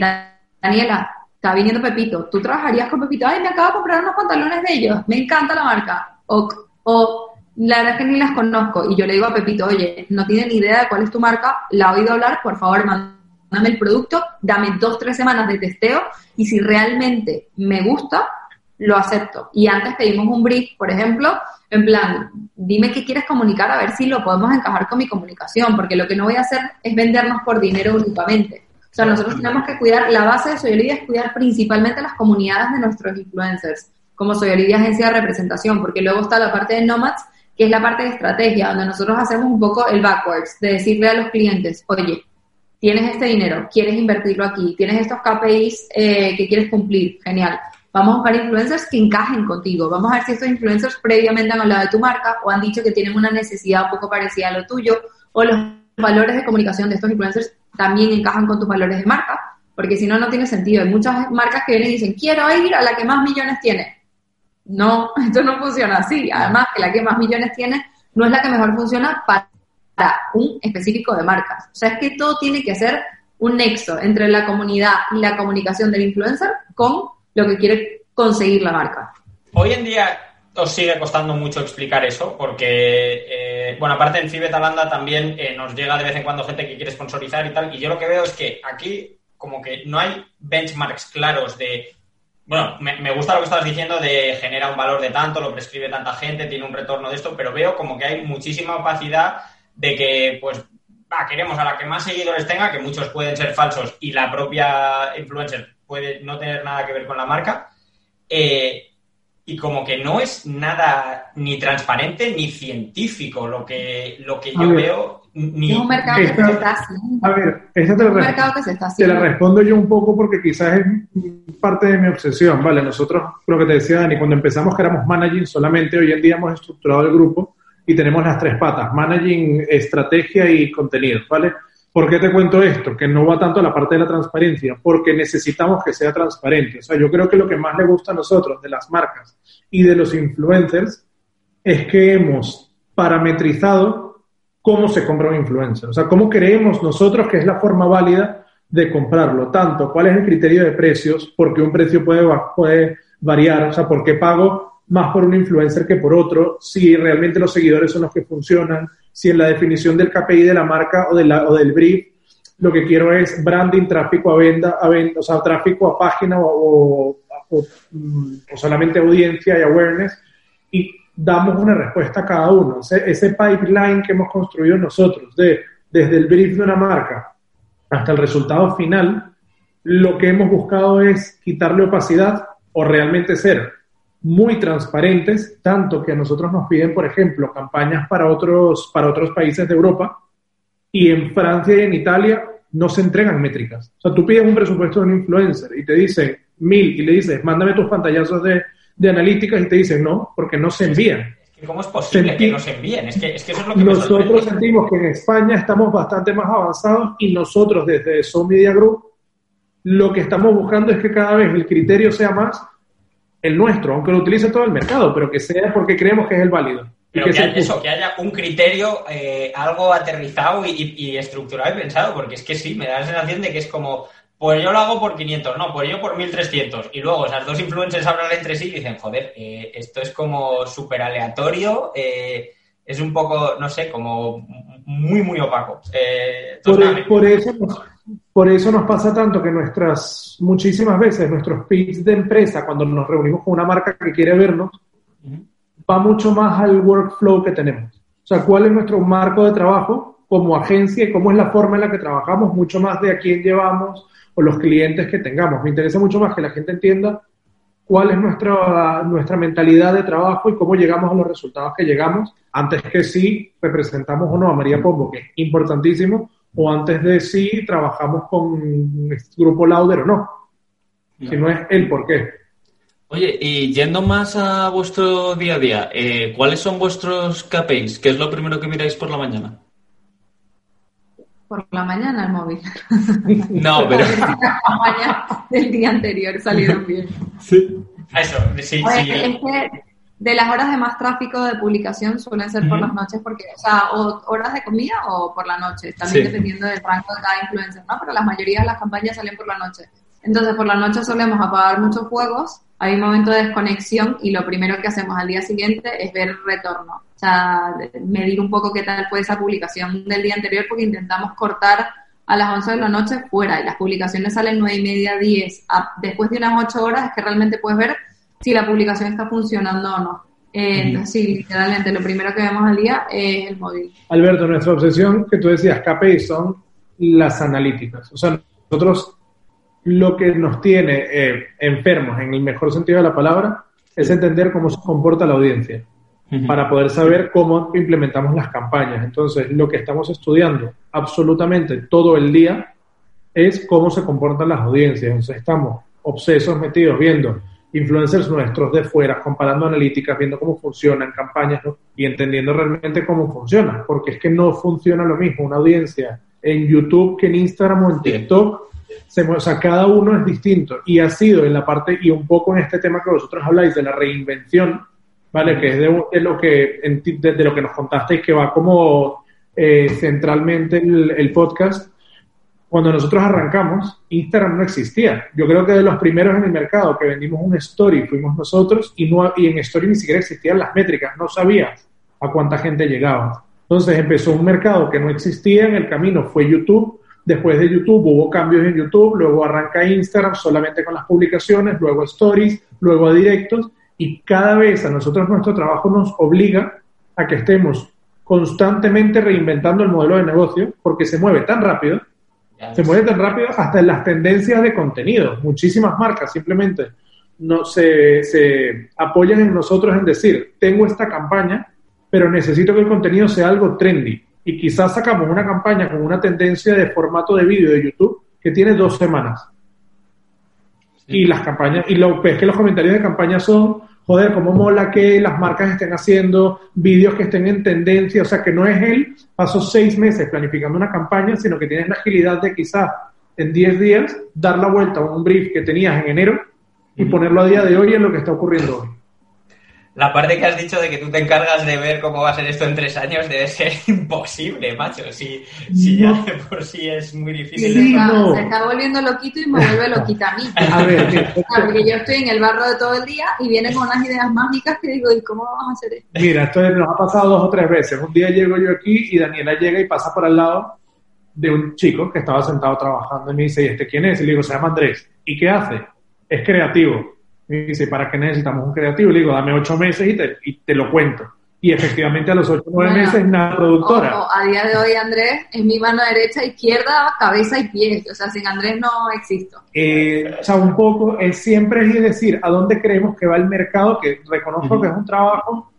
Daniela, está viniendo Pepito, ¿tú trabajarías con Pepito? Ay, me acabo de comprar unos pantalones de ellos, me encanta la marca. O, o la verdad es que ni las conozco. Y yo le digo a Pepito, oye, no tiene ni idea de cuál es tu marca, la he oído hablar, por favor, mándame el producto, dame dos, tres semanas de testeo y si realmente me gusta, lo acepto. Y antes pedimos un brief, por ejemplo, en plan, dime qué quieres comunicar a ver si lo podemos encajar con mi comunicación, porque lo que no voy a hacer es vendernos por dinero únicamente. O sea, nosotros tenemos que cuidar, la base de Soy Olivia es cuidar principalmente las comunidades de nuestros influencers, como Soy Olivia Agencia de Representación, porque luego está la parte de Nomads, que es la parte de estrategia, donde nosotros hacemos un poco el backwards, de decirle a los clientes, oye, tienes este dinero, quieres invertirlo aquí, tienes estos KPIs eh, que quieres cumplir, genial Vamos a buscar influencers que encajen contigo. Vamos a ver si estos influencers previamente han hablado de tu marca o han dicho que tienen una necesidad un poco parecida a lo tuyo o los valores de comunicación de estos influencers también encajan con tus valores de marca, porque si no, no tiene sentido. Hay muchas marcas que vienen y dicen, quiero ir a la que más millones tiene. No, esto no funciona así. Además, que la que más millones tiene no es la que mejor funciona para un específico de marcas. O sea, es que todo tiene que ser un nexo entre la comunidad y la comunicación del influencer con lo que quiere conseguir la marca. Hoy en día os sigue costando mucho explicar eso, porque, eh, bueno, aparte en Fibe Talanda también eh, nos llega de vez en cuando gente que quiere sponsorizar y tal, y yo lo que veo es que aquí como que no hay benchmarks claros de, bueno, me, gusta lo que estabas diciendo de genera un valor de tanto, lo prescribe tanta gente, tiene un retorno de esto, pero veo como que hay muchísima opacidad de que, pues, queremos a la que más seguidores tenga, que muchos pueden ser falsos y la propia influencer puede no tener nada que ver con la marca. Eh, y como que no es nada ni transparente ni científico lo que, lo que yo veo. Ni... Es un mercado que se está haciendo. A ver, esta te, la, te la respondo yo un poco porque quizás es parte de mi obsesión, ¿vale? Nosotros, lo que te decía Dani, cuando empezamos que éramos managing solamente, hoy en día hemos estructurado el grupo y tenemos las tres patas, managing, estrategia y contenido, ¿vale? ¿Por qué te cuento esto? Que no va tanto a la parte de la transparencia, porque necesitamos que sea transparente. O sea, yo creo que lo que más le gusta a nosotros de las marcas y de los influencers es que hemos parametrizado cómo se compra un influencer. O sea, cómo creemos nosotros que es la forma válida de comprarlo. Tanto, cuál es el criterio de precios, porque un precio puede, puede variar, o sea, por qué pago más por un influencer que por otro, si realmente los seguidores son los que funcionan, si en la definición del KPI de la marca o, o del brief lo que quiero es branding, tráfico a venta, a venta o sea, tráfico a página o, mm, o, solamente audiencia y awareness, y damos una respuesta a cada uno. Ese, ese, pipeline que hemos construido nosotros, de, desde el brief de una marca hasta el resultado final, lo que hemos buscado es quitarle opacidad o realmente ser muy transparentes, tanto que a nosotros nos piden, por ejemplo, campañas para otros, para otros países de Europa y en Francia y en Italia no se entregan métricas. O sea, tú pides un presupuesto de un influencer y te dicen mil y le dices, mándame tus pantallazos de, de analíticas y te dicen no, porque no se envían. ¿Cómo es posible que no se envíen? Es que, es que eso es lo que Nosotros sentimos que en España estamos bastante más avanzados y nosotros desde So Media Group lo que estamos buscando es que cada vez el criterio sea más el nuestro, aunque lo utilice todo el mercado, pero que sea porque creemos que es el válido. Pero que, haya, eso, que haya un criterio eh, algo aterrizado y, estructurado y pensado, porque es que sí, me da la sensación de que es como, pues yo lo hago por 500, no, pues yo por 1300. Y luego esas dos influencers hablan entre sí y dicen, joder, eh, esto es como súper aleatorio, eh, es un poco, no sé, como muy, muy opaco. por, por, eso, por eso nos pasa tanto que nuestras, muchísimas veces, nuestros pitch de empresa, cuando nos reunimos con una marca que quiere vernos, va mucho más al workflow que tenemos. O sea, cuál es nuestro marco de trabajo como agencia y cómo es la forma en la que trabajamos, mucho más de a quién llevamos o los clientes que tengamos. Me interesa mucho más que la gente entienda cuál es nuestra, nuestra mentalidad de trabajo y cómo llegamos a los resultados que llegamos, antes que si representamos o no a María Pombo, que es importantísimo, o antes de si trabajamos con este grupo Lauder o no. Si no es el por qué. Oye, y yendo más a vuestro día a día, eh, ¿cuáles son vuestros KPIs? ¿Qué es lo primero que miráis por la mañana? Por la mañana el móvil. No, pero... del día anterior salieron bien. Sí. Eso, sí, sí. Es que de las horas de más tráfico de publicación suelen ser por las noches, porque, o sea, o horas de comida o por la noche, también dependiendo del rango de cada influencer, ¿no? Pero la mayoría de las campañas salen por la noche. Entonces, por la noche solemos apagar muchos juegos, hay un momento de desconexión y lo primero que hacemos al día siguiente es ver el retorno. O sea, medir un poco qué tal fue esa publicación del día anterior porque intentamos cortar a las 11 de la noche fuera y las publicaciones salen 9 y media, 10. después de unas 8 horas es que realmente puedes ver si la publicación está funcionando o no. Eh, entonces, sí, literalmente lo primero que vemos al día es el móvil. Alberto, nuestra obsesión que tú decías, KPI, son las analíticas. O sea, nosotros lo que nos tiene eh, enfermos, en el mejor sentido de la palabra, es entender cómo se comporta la audiencia para poder saber cómo implementamos las campañas. Entonces, lo que estamos estudiando absolutamente todo el día es cómo se comportan las audiencias. Entonces, estamos obsesos, metidos, viendo influencers nuestros de fuera, comparando analíticas, viendo cómo funcionan campañas y entendiendo realmente cómo funciona, porque es que no funciona lo mismo una audiencia en YouTube que en Instagram o en TikTok se, o sea, cada uno es distinto y ha sido en la parte, y un poco en este tema que vosotros habláis de la reinvención, ¿vale? Que es de, lo que, de, lo que nos contasteis, que va como eh, centralmente el, podcast. Cuando nosotros arrancamos, Instagram no existía. Yo creo que de los primeros en el mercado que vendimos un story fuimos nosotros y, no, y en story ni siquiera existían las métricas, no sabías a cuánta gente llegaba. Entonces empezó un mercado que no existía, en el camino fue YouTube, Después de YouTube hubo cambios en YouTube, luego arranca Instagram solamente con las publicaciones, luego stories, luego directos y cada vez a nosotros nuestro trabajo nos obliga a que estemos constantemente reinventando el modelo de negocio porque se mueve tan rápido, se mueve tan rápido hasta en las tendencias de contenido. Muchísimas marcas simplemente no, se, se apoyan en nosotros en decir, tengo esta campaña, pero necesito que el contenido sea algo trendy y quizás sacamos una campaña con una tendencia de formato de vídeo de YouTube que tiene dos semanas. Y las campañas, y lo es que los comentarios de campaña son, joder, cómo mola que las marcas estén haciendo vídeos que estén en tendencia, o sea, que no es él, pasó seis meses planificando una campaña, sino que tienes la agilidad de quizás en 10 días dar la vuelta a un brief que tenías en enero y ponerlo a día de hoy en lo que está ocurriendo hoy la parte que has dicho de que tú te encargas de ver cómo va a ser esto en tres años debe ser imposible, macho. Si, si ya de por sí es muy difícil. Se está volviendo loquito y me vuelve loquita a mí. A ver, porque yo estoy en el barro de todo el día y vienen con unas ideas mágicas que digo, ¿y cómo vamos a hacer esto? Mira, esto nos ha pasado dos o tres veces. Un día llego yo aquí y Daniela llega y pasa por al lado de un chico que estaba sentado trabajando y me dice, ¿y este quién es? Y le digo, se llama Andrés. ¿Y qué hace? Es creativo y dice, ¿para qué necesitamos un creativo? Le digo, dame ocho meses y te, y te lo cuento. Y efectivamente a los ocho o nueve meses una productora. a día de hoy Andrés es mi mano derecha, izquierda, cabeza y pies. O sea, sin Andrés no existo. Eh, o sea, un poco, es siempre es decir, a dónde creemos que va el mercado, que reconozco que es un trabajo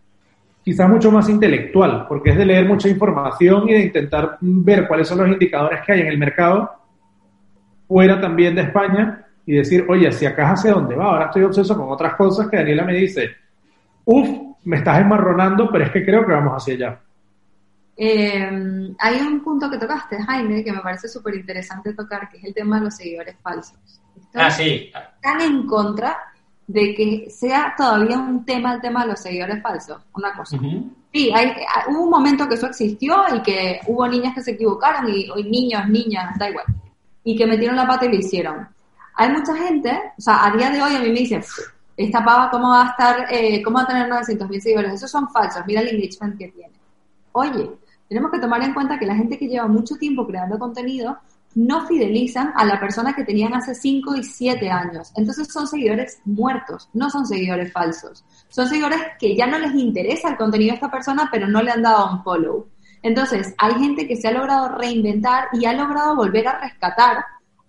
quizás mucho más intelectual, porque es de leer mucha información y de intentar ver cuáles son los indicadores que hay en el mercado fuera también de España y decir, oye, si acá hacia dónde va, ahora estoy obseso con otras cosas que Daniela me dice, uff, me estás enmarronando, pero es que creo que vamos hacia allá. Eh, hay un punto que tocaste, Jaime, que me parece súper interesante tocar, que es el tema de los seguidores falsos. ah, sí. Están en contra de que sea todavía un tema el tema de los seguidores falsos, una cosa. Sí, hay, hubo un momento que eso existió y que hubo niñas que se equivocaron y, y niños, niñas, da igual, y que metieron la pata y lo hicieron. Hay mucha gente, o sea, a día de hoy a mí me dicen, esta pava, ¿cómo va a estar, eh, cómo va a tener 900 mil seguidores? Esos son falsos, mira el engagement que tiene. Oye, tenemos que tomar en cuenta que la gente que lleva mucho tiempo creando contenido no fidelizan a la persona que tenían hace 5 y 7 años. Entonces son seguidores muertos, no son seguidores falsos. Son seguidores que ya no les interesa el contenido de esta persona, pero no le han dado un follow. Entonces, hay gente que se ha logrado reinventar y ha logrado volver a rescatar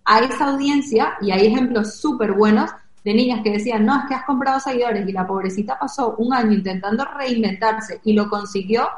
a esa audiencia, y hay ejemplos súper buenos, de niñas que decían, no, es que has comprado seguidores y la pobrecita pasó un año intentando reinventarse y lo consiguió,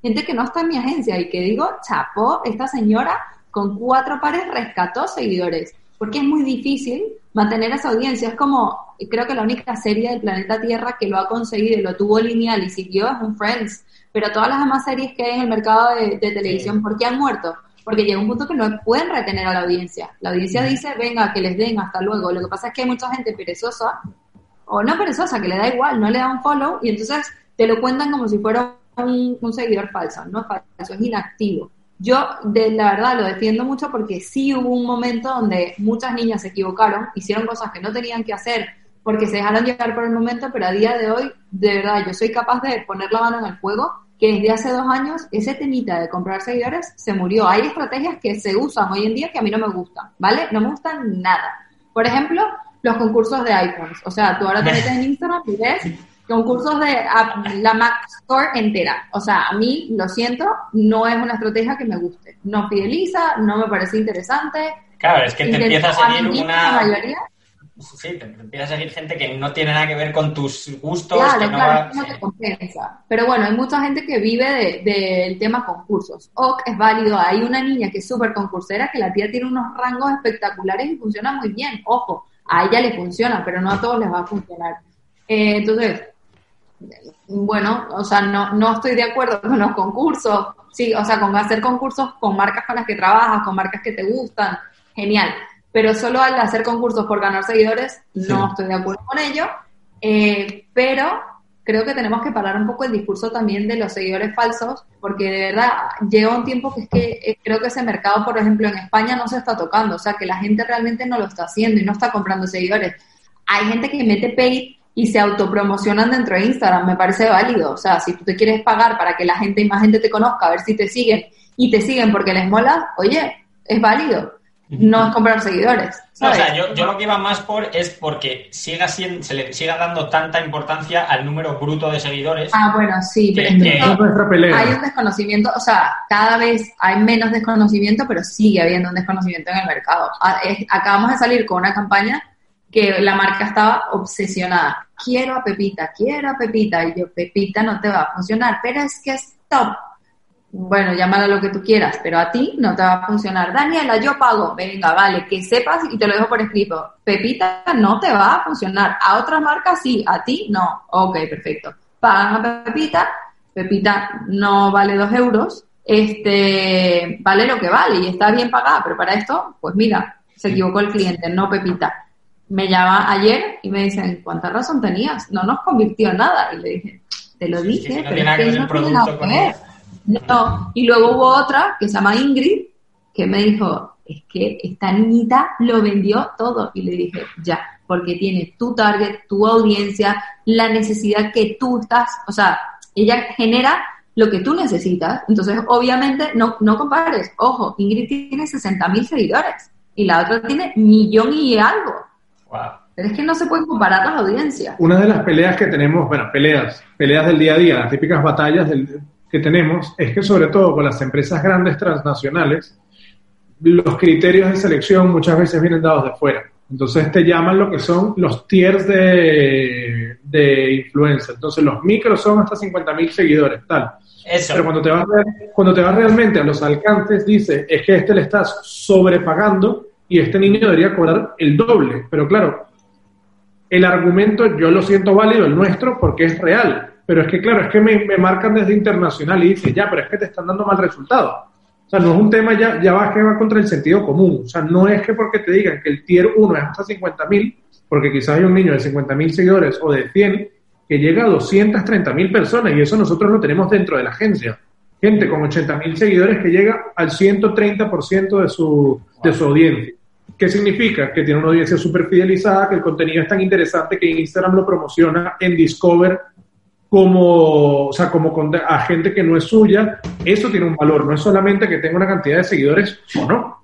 gente que no está en mi agencia y que digo, chapó, esta señora con cuatro pares rescató seguidores, porque es muy difícil mantener esa audiencia. Es como, creo que la única serie del planeta Tierra que lo ha conseguido y lo tuvo lineal y siguió es un Friends, pero todas las demás series que hay en el mercado de, televisión, ¿por qué han muerto? Porque llega un punto que no pueden retener a la audiencia. La audiencia dice, venga, que les den, hasta luego. Lo que pasa es que hay mucha gente perezosa, o no perezosa, que le da igual, no le da un follow, y entonces te lo cuentan como si fuera un, un seguidor falso. No es falso, es inactivo. Yo, de la verdad, lo defiendo mucho porque sí hubo un momento donde muchas niñas se equivocaron, hicieron cosas que no tenían que hacer porque se dejaron llevar por el momento, pero a día de hoy, de verdad, yo soy capaz de poner la mano en el fuego que desde hace dos años ese temita de comprar seguidores se murió. Hay estrategias que se usan hoy en día que a mí no me gustan, ¿vale? No me gustan nada. Por ejemplo, los concursos de iPhones. O sea, tú ahora te metes en Instagram y ves concursos de la Mac Store entera. O sea, a mí, lo siento, no es una estrategia que me guste. No fideliza, no me parece interesante. Claro, es que te empieza a seguir una... Mayoría, sí, te empieza a seguir gente que no tiene nada que ver con tus gustos. Claro, que claro, no, te compensa. Pero bueno, hay mucha gente que vive del tema concursos. OK es válido. Hay una niña que es súper concursera, que la tía tiene unos rangos espectaculares y funciona muy bien. Ojo, a ella le funciona, pero no a todos les va a funcionar. Eh, entonces, bueno, o sea, no, no estoy de acuerdo con los concursos, sí, o sea, con hacer concursos con marcas con las que trabajas, con marcas que te gustan, genial, pero solo al hacer concursos por ganar seguidores, no estoy de acuerdo con ello, eh, pero creo que tenemos que parar un poco el discurso también de los seguidores falsos, porque de verdad lleva un tiempo que es que eh, creo que ese mercado, por ejemplo, en España no se está tocando, o sea, que la gente realmente no lo está haciendo y no está comprando seguidores. Hay gente que mete paid y se autopromocionan dentro de Instagram, me parece válido. O sea, si tú te quieres pagar para que la gente y más gente te conozca, a ver si te siguen y te siguen porque les mola, oye, es válido. No es comprar seguidores. o sea, yo, yo, lo que iba más por es porque siga siendo, se le siga dando tanta importancia al número bruto de seguidores. Ah, bueno, sí, pero hay un desconocimiento, o sea, cada vez hay menos desconocimiento, pero sigue habiendo un desconocimiento en el mercado. Ah, acabamos de salir con una campaña que la marca estaba obsesionada. Quiero a Pepita, quiero a Pepita. Y yo, Pepita no te va a funcionar, pero es que es top. Bueno, llámala lo que tú quieras, pero a ti no te va a funcionar. Daniela, yo pago. Venga, vale, que sepas y te lo dejo por escrito. Pepita no te va a funcionar. A otras marcas sí, a ti no. Ok, perfecto. Pagan a Pepita. Pepita no vale dos euros. Este, vale lo que vale y está bien pagada, pero para esto, pues mira, se equivocó el cliente, no Pepita me llama ayer y me dicen, ¿cuánta razón tenías? No nos convirtió en nada. Y le dije, te lo dije, pero es que no tiene nada que ver. No, y luego hubo otra que se llama Ingrid, que me dijo, es que esta niñita lo vendió todo. Y le dije, ya, porque tiene tu target, tu audiencia, la necesidad que tú estás, o sea, ella genera lo que tú necesitas. Entonces, obviamente, no, no compares. Ojo, Ingrid tiene 60 mil seguidores y la otra tiene millón y algo. Pero es que no se pueden comparar las audiencias. Una de las peleas que tenemos, bueno, peleas, peleas del día a día, las típicas batallas que tenemos, es que sobre todo con las empresas grandes transnacionales, los criterios de selección muchas veces vienen dados de fuera. Entonces te llaman lo que son los tiers de, de influencer. Entonces los micros son hasta 50.000 seguidores, tal. Pero cuando te, vas, cuando te vas realmente a los alcances, dice, es que este le estás sobrepagando y este niño debería cobrar el doble. Pero claro, el argumento yo lo siento válido, el nuestro, porque es real. Pero es que, claro, es que me, marcan desde internacional y dicen, ya, pero es que te están dando mal resultado. O sea, no es un tema ya, ya va que va contra el sentido común. O sea, no es que porque te digan que el tier 1 es hasta 50.000, porque quizás hay un niño de 50.000 seguidores o de 100 que llega a 230.000 personas y eso nosotros lo tenemos dentro de la agencia. Gente con 80.000 seguidores que llega al 130% de su, de su audiencia. ¿Qué significa? Que tiene una audiencia súper fidelizada, que el contenido es tan interesante que Instagram lo promociona en Discover como, o sea, como a gente que no es suya. Eso tiene un valor, no es solamente que tenga una cantidad de seguidores o no.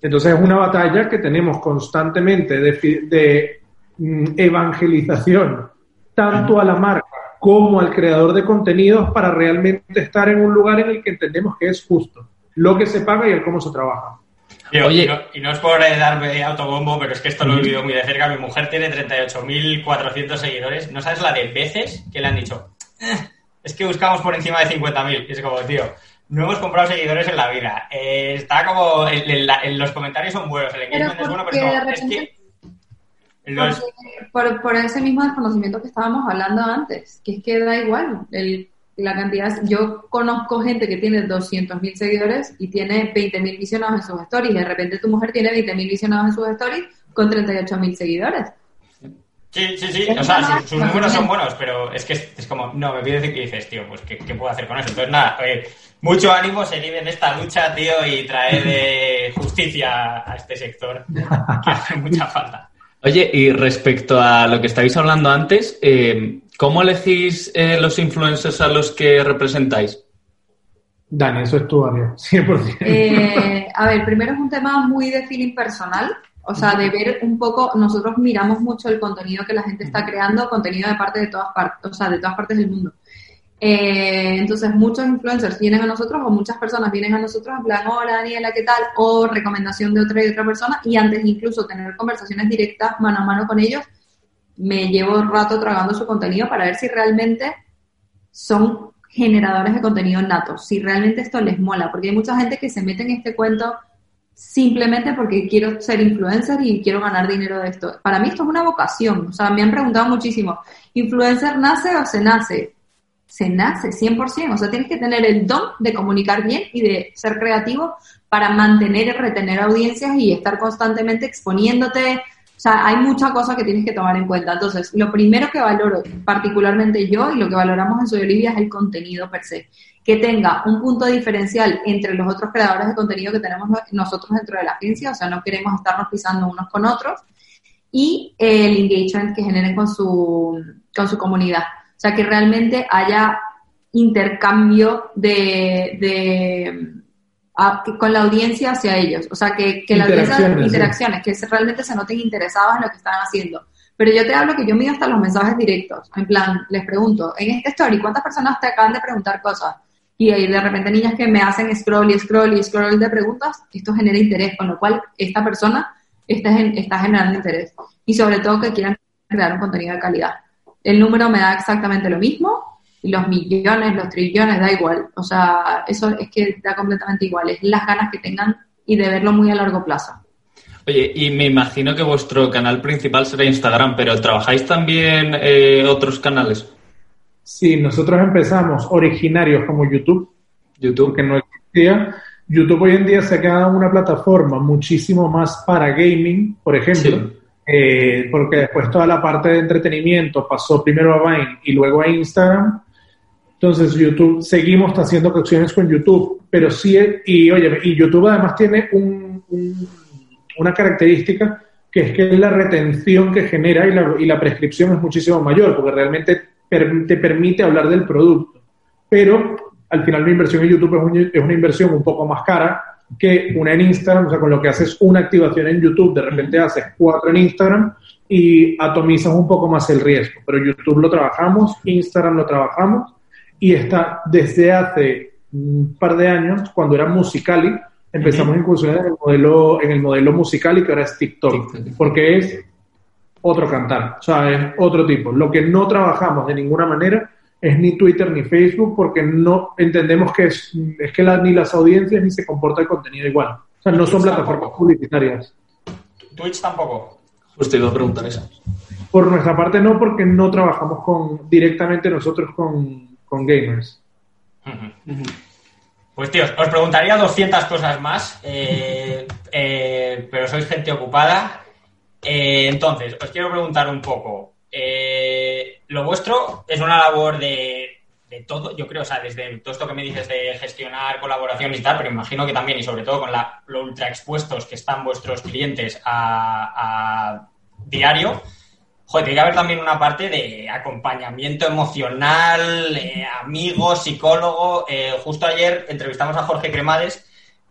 Entonces es una batalla que tenemos constantemente de, de mm, evangelización, tanto a la marca como al creador de contenidos para realmente estar en un lugar en el que entendemos que es justo lo que se paga y el cómo se trabaja. Oye, y no, es por darme autobombo, pero es que esto lo he vivido muy de cerca. Mi mujer tiene 38.400 seguidores. ¿No sabes la de veces que le han dicho? Eh, es que buscamos por encima de 50.000. Y es como, tío, no hemos comprado seguidores en la vida. Eh, está como. Los comentarios son buenos, el engagement es bueno, pero es que. Por, por, ese mismo desconocimiento que estábamos hablando antes, que es que da igual el la cantidad, yo conozco gente que tiene 200.000 seguidores y tiene 20.000 visionados en sus stories. De repente tu mujer tiene 20.000 visionados en sus stories con 38.000 seguidores. Sí, sí, sí. O sea, sus, números son buenos, pero es que es, como, no, me decir que dices, tío, pues, ¿qué, puedo hacer con eso? Entonces, nada, mucho ánimo, seguir en esta lucha, tío, y traer eh, justicia a este sector, que hace mucha falta. Oye, y respecto a lo que estáis hablando antes, eh, ¿cómo elegís eh, los influencers a los que representáis? Dani, eso es tu área, 100%. Eh, a ver, primero es un tema muy de feeling personal, o sea, de ver un poco, nosotros miramos mucho el contenido que la gente está creando, contenido de parte de todas partes, o sea, de todas partes del mundo. Eh, entonces, muchos influencers vienen a nosotros o muchas personas vienen a nosotros en plan, hola Daniela, ¿qué tal? O recomendación de otra y otra persona. Y antes incluso tener conversaciones directas mano a mano con ellos, me llevo un rato tragando su contenido para ver si realmente son generadores de contenido natos, si realmente esto les mola, porque hay mucha gente que se mete en este cuento simplemente porque quiero ser influencer y quiero ganar dinero de esto. Para mí esto es una vocación, o sea, me han preguntado muchísimo, ¿influencer nace o se nace? se nace 100%, o sea, tienes que tener el don de comunicar bien y de ser creativo para mantener y retener audiencias y estar constantemente exponiéndote. O sea, hay muchas cosas que tienes que tomar en cuenta. Entonces, lo primero que valoro, particularmente yo, y lo que valoramos en Soy Olivia, es el contenido per se. Que tenga un punto diferencial entre los otros creadores de contenido que tenemos nosotros dentro de la agencia, o sea, no queremos estarnos pisando unos con otros, y el engagement que generen con su, con su comunidad. O sea, que realmente haya intercambio de, con la audiencia hacia ellos. O sea, que, que la audiencia, interacciones, que realmente se noten interesados en lo que están haciendo. Pero yo te hablo que yo mido hasta los mensajes directos. En plan, les pregunto, en este story, ¿cuántas personas te acaban de preguntar cosas? Y hay de repente niñas que me hacen scroll y scroll y scroll de preguntas, esto genera interés, con lo cual esta persona está, está generando interés. Y sobre todo que quieran crear un contenido de calidad el número me da exactamente lo mismo, y los millones, los trillones, da igual. O sea, eso es que da completamente igual. Es las ganas que tengan y de verlo muy a largo plazo. Oye, y me imagino que vuestro canal principal será Instagram, pero ¿trabajáis también eh, otros canales? Sí, nosotros empezamos originarios como YouTube. YouTube. Que no existía. YouTube hoy en día se ha quedado una plataforma muchísimo más para gaming, por ejemplo. Eh, porque después toda la parte de entretenimiento pasó primero a Vine y luego a Instagram. Entonces YouTube, seguimos haciendo acciones con YouTube, pero sí, y oye, y YouTube además tiene un, una característica que es que la retención que genera y la, y la prescripción es muchísimo mayor, porque realmente te permite hablar del producto. Pero al final mi inversión en YouTube es, es una inversión un poco más cara, que una en Instagram, o sea, con lo que haces una activación en YouTube, de repente haces cuatro en Instagram y atomizas un poco más el riesgo. Pero YouTube lo trabajamos, Instagram lo trabajamos y está desde hace un par de años, cuando era Musicali, empezamos a incursionar en el modelo, en el modelo Musicali, que ahora es TikTok, porque es otro cantar, o sea, es otro tipo. Lo que no trabajamos de ninguna manera es ni Twitter ni Facebook porque no entendemos que es, es que ni las audiencias ni se comporta el contenido igual. O sea, no son plataformas publicitarias. Twitch tampoco. Justo iba a preguntar eso. Por nuestra parte no, porque no trabajamos con directamente nosotros con, con gamers. Pues tíos, os preguntaría 200 cosas más, eh, eh, pero sois gente ocupada. Eh, entonces, os quiero preguntar un poco. Eh, lo vuestro es una labor de, todo, yo creo, o sea, desde todo esto que me dices de gestionar colaboración y tal, pero imagino que también y sobre todo con la, lo ultra expuestos que están vuestros clientes a, diario, joder, tiene que haber también una parte de acompañamiento emocional, eh, amigo, psicólogo. Eh, justo ayer entrevistamos a Jorge Cremades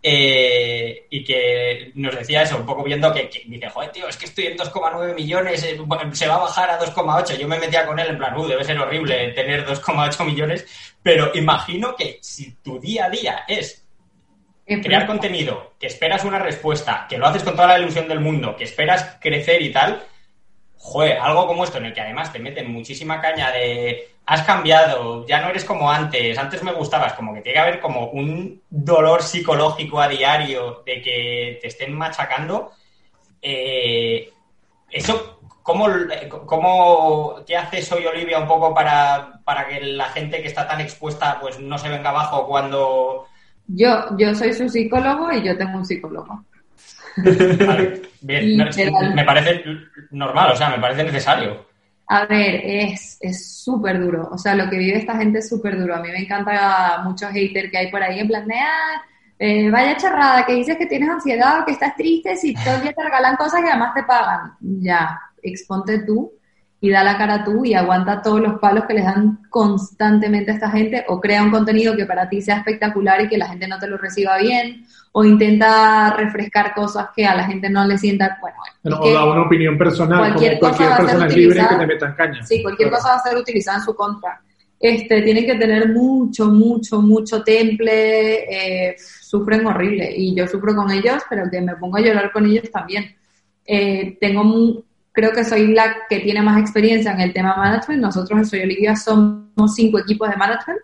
eh, y que nos decía eso, un poco viendo que, dice, joder, tío, es que estoy en 2,9 millones, eh, se va a bajar a 2,8. Yo me metía con él en plan, uh, debe ser horrible tener 2,8 millones, pero imagino que si tu día a día es crear contenido, que esperas una respuesta, que lo haces con toda la ilusión del mundo, que esperas crecer y tal, joder, algo como esto en el que además te meten muchísima caña de has cambiado, ya no eres como antes, antes me gustabas, como que tiene que haber como un dolor psicológico a diario de que te estén machacando. Eh, eso, ¿cómo, cómo, ¿qué haces hoy, Olivia, un poco para, para que la gente que está tan expuesta pues no se venga abajo cuando yo, yo soy su psicólogo y yo tengo un psicólogo. Bien, me parece normal, o sea, me parece necesario. A ver, es súper duro. O sea, lo que vive esta gente es súper duro. A mí me encanta mucho hater que hay por ahí en plan de, ah, eh, vaya charrada, que dices que tienes ansiedad o que estás triste si todo el día te regalan cosas que además te pagan. Ya, exponte tú y da la cara tú y aguanta todos los palos que les dan constantemente a esta gente o crea un contenido que para ti sea espectacular y que la gente no te lo reciba bien o intenta refrescar cosas que a la gente no le sienta, bueno, o da una opinión personal, cualquier como cualquier persona libre que te metan caña. Sí, cualquier cosa va a ser utilizada en su contra. Este, tienen que tener mucho, mucho, mucho temple, eh, sufren horrible y yo sufro con ellos, pero que me pongo a llorar con ellos también. Eh, tengo creo que soy la que tiene más experiencia en el tema management. Nosotros en Soy Olivia somos cinco equipos de management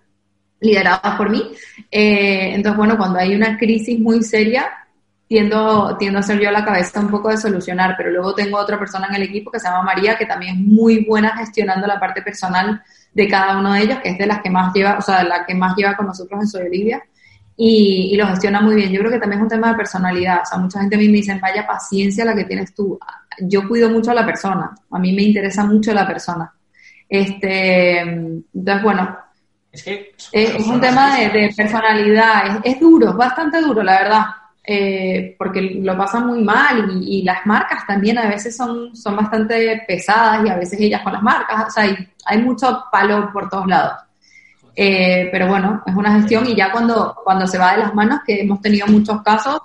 liderados por mí. Eh, entonces, bueno, cuando hay una crisis muy seria, tiendo, tiendo a ser yo la cabeza un poco de solucionar, pero luego tengo otra persona en el equipo que se llama María, que también es muy buena gestionando la parte personal de cada uno de ellos, que es de las que más lleva, o sea, la que más lleva con nosotros en Soy Olivia. Y, y, lo gestiona muy bien. Yo creo que también es un tema de personalidad. O sea, mucha gente a mí me dice, vaya paciencia la que tienes tú yo cuido mucho a la persona, a mí me interesa mucho la persona. Este, entonces, bueno, es, que es, un tema de, personalidad, es, duro, es bastante duro, la verdad, eh, porque lo pasan muy mal y, las marcas también a veces son, son bastante pesadas y a veces ellas con las marcas, o sea, hay, hay mucho palo por todos lados. Eh, pero bueno, es una gestión y ya cuando, cuando se va de las manos, que hemos tenido muchos casos,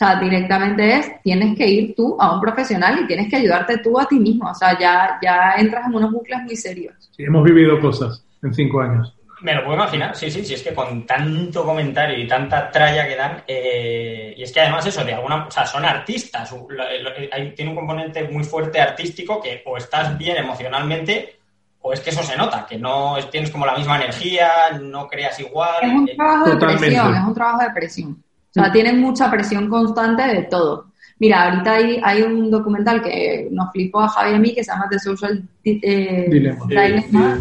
sea, directamente es, tienes que ir tú a un profesional y tienes que ayudarte tú a ti mismo. O sea, ya, ya entras en unos bucles muy serios. Sí, hemos vivido cosas en cinco años. Me lo puedo imaginar, sí, sí, sí, es que con tanto comentario y tanta tralla que dan, eh, y es que además eso, de alguna, o sea, son artistas, tiene un componente muy fuerte artístico que o estás bien emocionalmente o es que eso se nota, que no tienes como la misma energía, no creas igual. Es un trabajo de presión, es un trabajo de presión. O sea, tienen mucha presión constante de todo. Mira, ahorita hay, hay un documental que nos flipó a Javi y a mí que se llama The Social eh, Dilemma.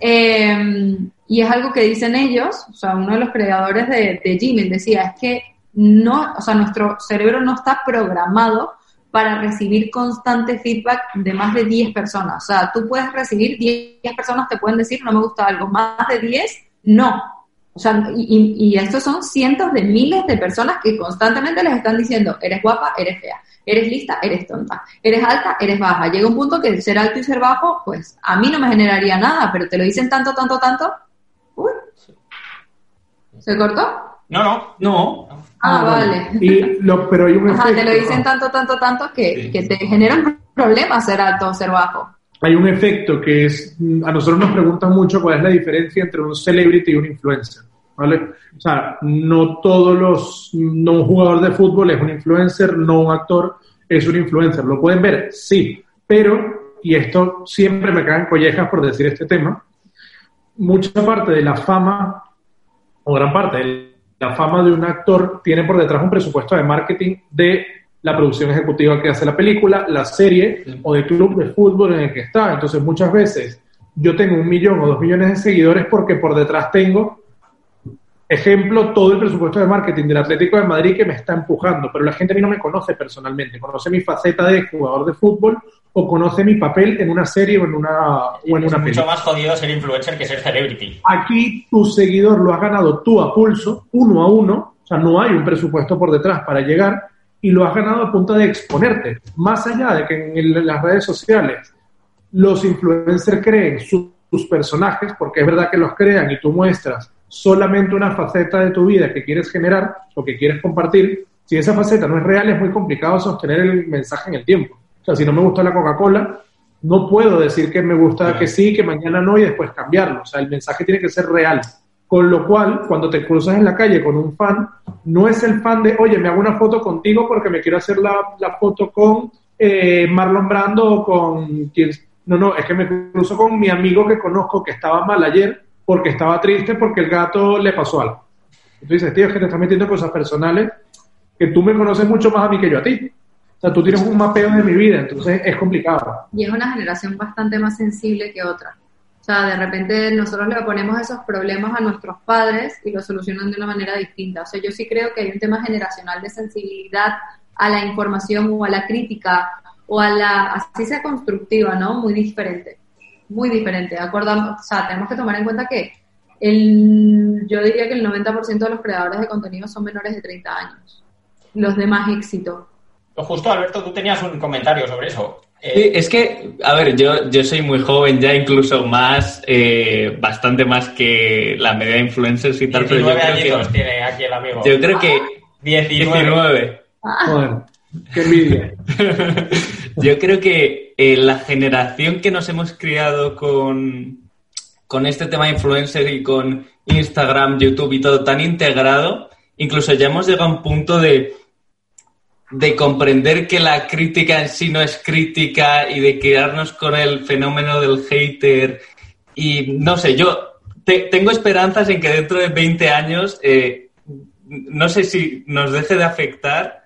Eh, y es algo que dicen ellos, o sea, uno de los creadores de, de Gmail decía, es que no, o sea, nuestro cerebro no está programado para recibir constante feedback de más de 10 personas. O sea, tú puedes recibir 10 personas te pueden decir no me gusta algo, más de 10 no. O sea, y, y estos son cientos de miles de personas que constantemente les están diciendo, eres guapa, eres fea, eres lista, eres tonta, eres alta, eres baja. Llega un punto que ser alto y ser bajo, pues a mí no me generaría nada, pero te lo dicen tanto, tanto, tanto. Uy. ¿Se cortó? No, no, no. Ah, ah vale. Y lo, pero hay un Ajá, te lo dicen tanto, tanto, tanto que, que te generan problemas ser alto o ser bajo. Hay un efecto que es, a nosotros nos preguntan mucho cuál es la diferencia entre un celebrity y un influencer. ¿Vale? O sea, no todos los, no un jugador de fútbol es un influencer, no un actor es un influencer. ¿Lo pueden ver? Sí, pero, y esto siempre me caen collejas por decir este tema, mucha parte de la fama, o gran parte de la fama de un actor tiene por detrás un presupuesto de marketing de la producción ejecutiva que hace la película, la serie o del club de fútbol en el que está. Entonces, muchas veces yo tengo un millón o dos millones de seguidores porque por detrás tengo, ejemplo, todo el presupuesto de marketing del Atlético de Madrid que me está empujando, pero la gente a mí no me conoce personalmente, conoce mi faceta de jugador de fútbol o conoce mi papel en una serie o en una, o en es una mucho más jodido ser influencer que ser celebrity. Aquí tu seguidor lo has ganado tú a pulso, uno a uno, o sea, no hay un presupuesto por detrás para llegar y lo has ganado a punto de exponerte. Más allá de que en las redes sociales los influencers creen sus, personajes, porque es verdad que los crean y tú muestras solamente una faceta de tu vida que quieres generar o que quieres compartir, si esa faceta no es real es muy complicado sostener el mensaje en el tiempo. O sea, si no me gusta la Coca-Cola, no puedo decir que me gusta que sí, que mañana no y después cambiarlo. O sea, el mensaje tiene que ser real Con lo cual, cuando te cruzas en la calle con un fan, no es el fan de, oye, me hago una foto contigo porque me quiero hacer la, la foto con eh, Marlon Brando o con quien... No, no, es que me cruzo con mi amigo que conozco que estaba mal ayer porque estaba triste porque el gato le pasó algo. Tú dices, tío, es que te estás metiendo cosas personales que tú me conoces mucho más a mí que yo a ti. O sea, tú tienes un mapeo de mi vida, entonces es complicado. Y es una generación bastante más sensible que otra. O sea, de repente nosotros le ponemos esos problemas a nuestros padres y los solucionan de una manera distinta. O sea, yo sí creo que hay un tema generacional de sensibilidad a la información o a la crítica o a la, así sea constructiva, ¿no? Muy diferente, muy diferente. Acordamos, o sea, tenemos que tomar en cuenta que el, yo diría que el 90% de los creadores de contenido son menores de 30 años. Los de más éxito. Justo, Alberto, tú tenías un comentario sobre eso. Eh, es que, a ver, yo, yo soy muy joven ya, incluso más, eh, bastante más que la media de influencers y tal. 19 pero yo creo que, tiene aquí el amigo. Yo creo que... 19. 19. Joder, qué envidia. yo creo que eh, la generación que nos hemos criado con, con este tema de influencer y con Instagram, YouTube y todo tan integrado, incluso ya hemos llegado a un punto de de comprender que la crítica en sí no es crítica y de quedarnos con el fenómeno del hater. Y no sé, yo tengo esperanzas en que dentro de 20 años, eh, no sé si nos deje de afectar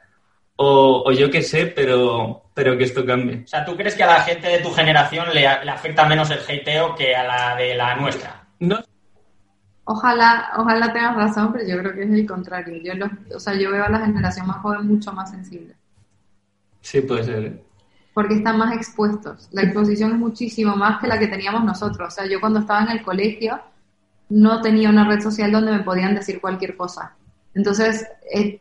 o, yo qué sé, pero, pero que esto cambie. O sea, ¿tú crees que a la gente de tu generación le, le afecta menos el hateo que a la de la nuestra? No Ojalá, ojalá tengas razón, pero yo creo que es el contrario. Yo, o sea, yo veo a la generación más joven mucho más sensible. Sí, puede ser. Porque están más expuestos. La exposición es muchísimo más que la que teníamos nosotros. O sea, yo cuando estaba en el colegio no tenía una red social donde me podían decir cualquier cosa. Entonces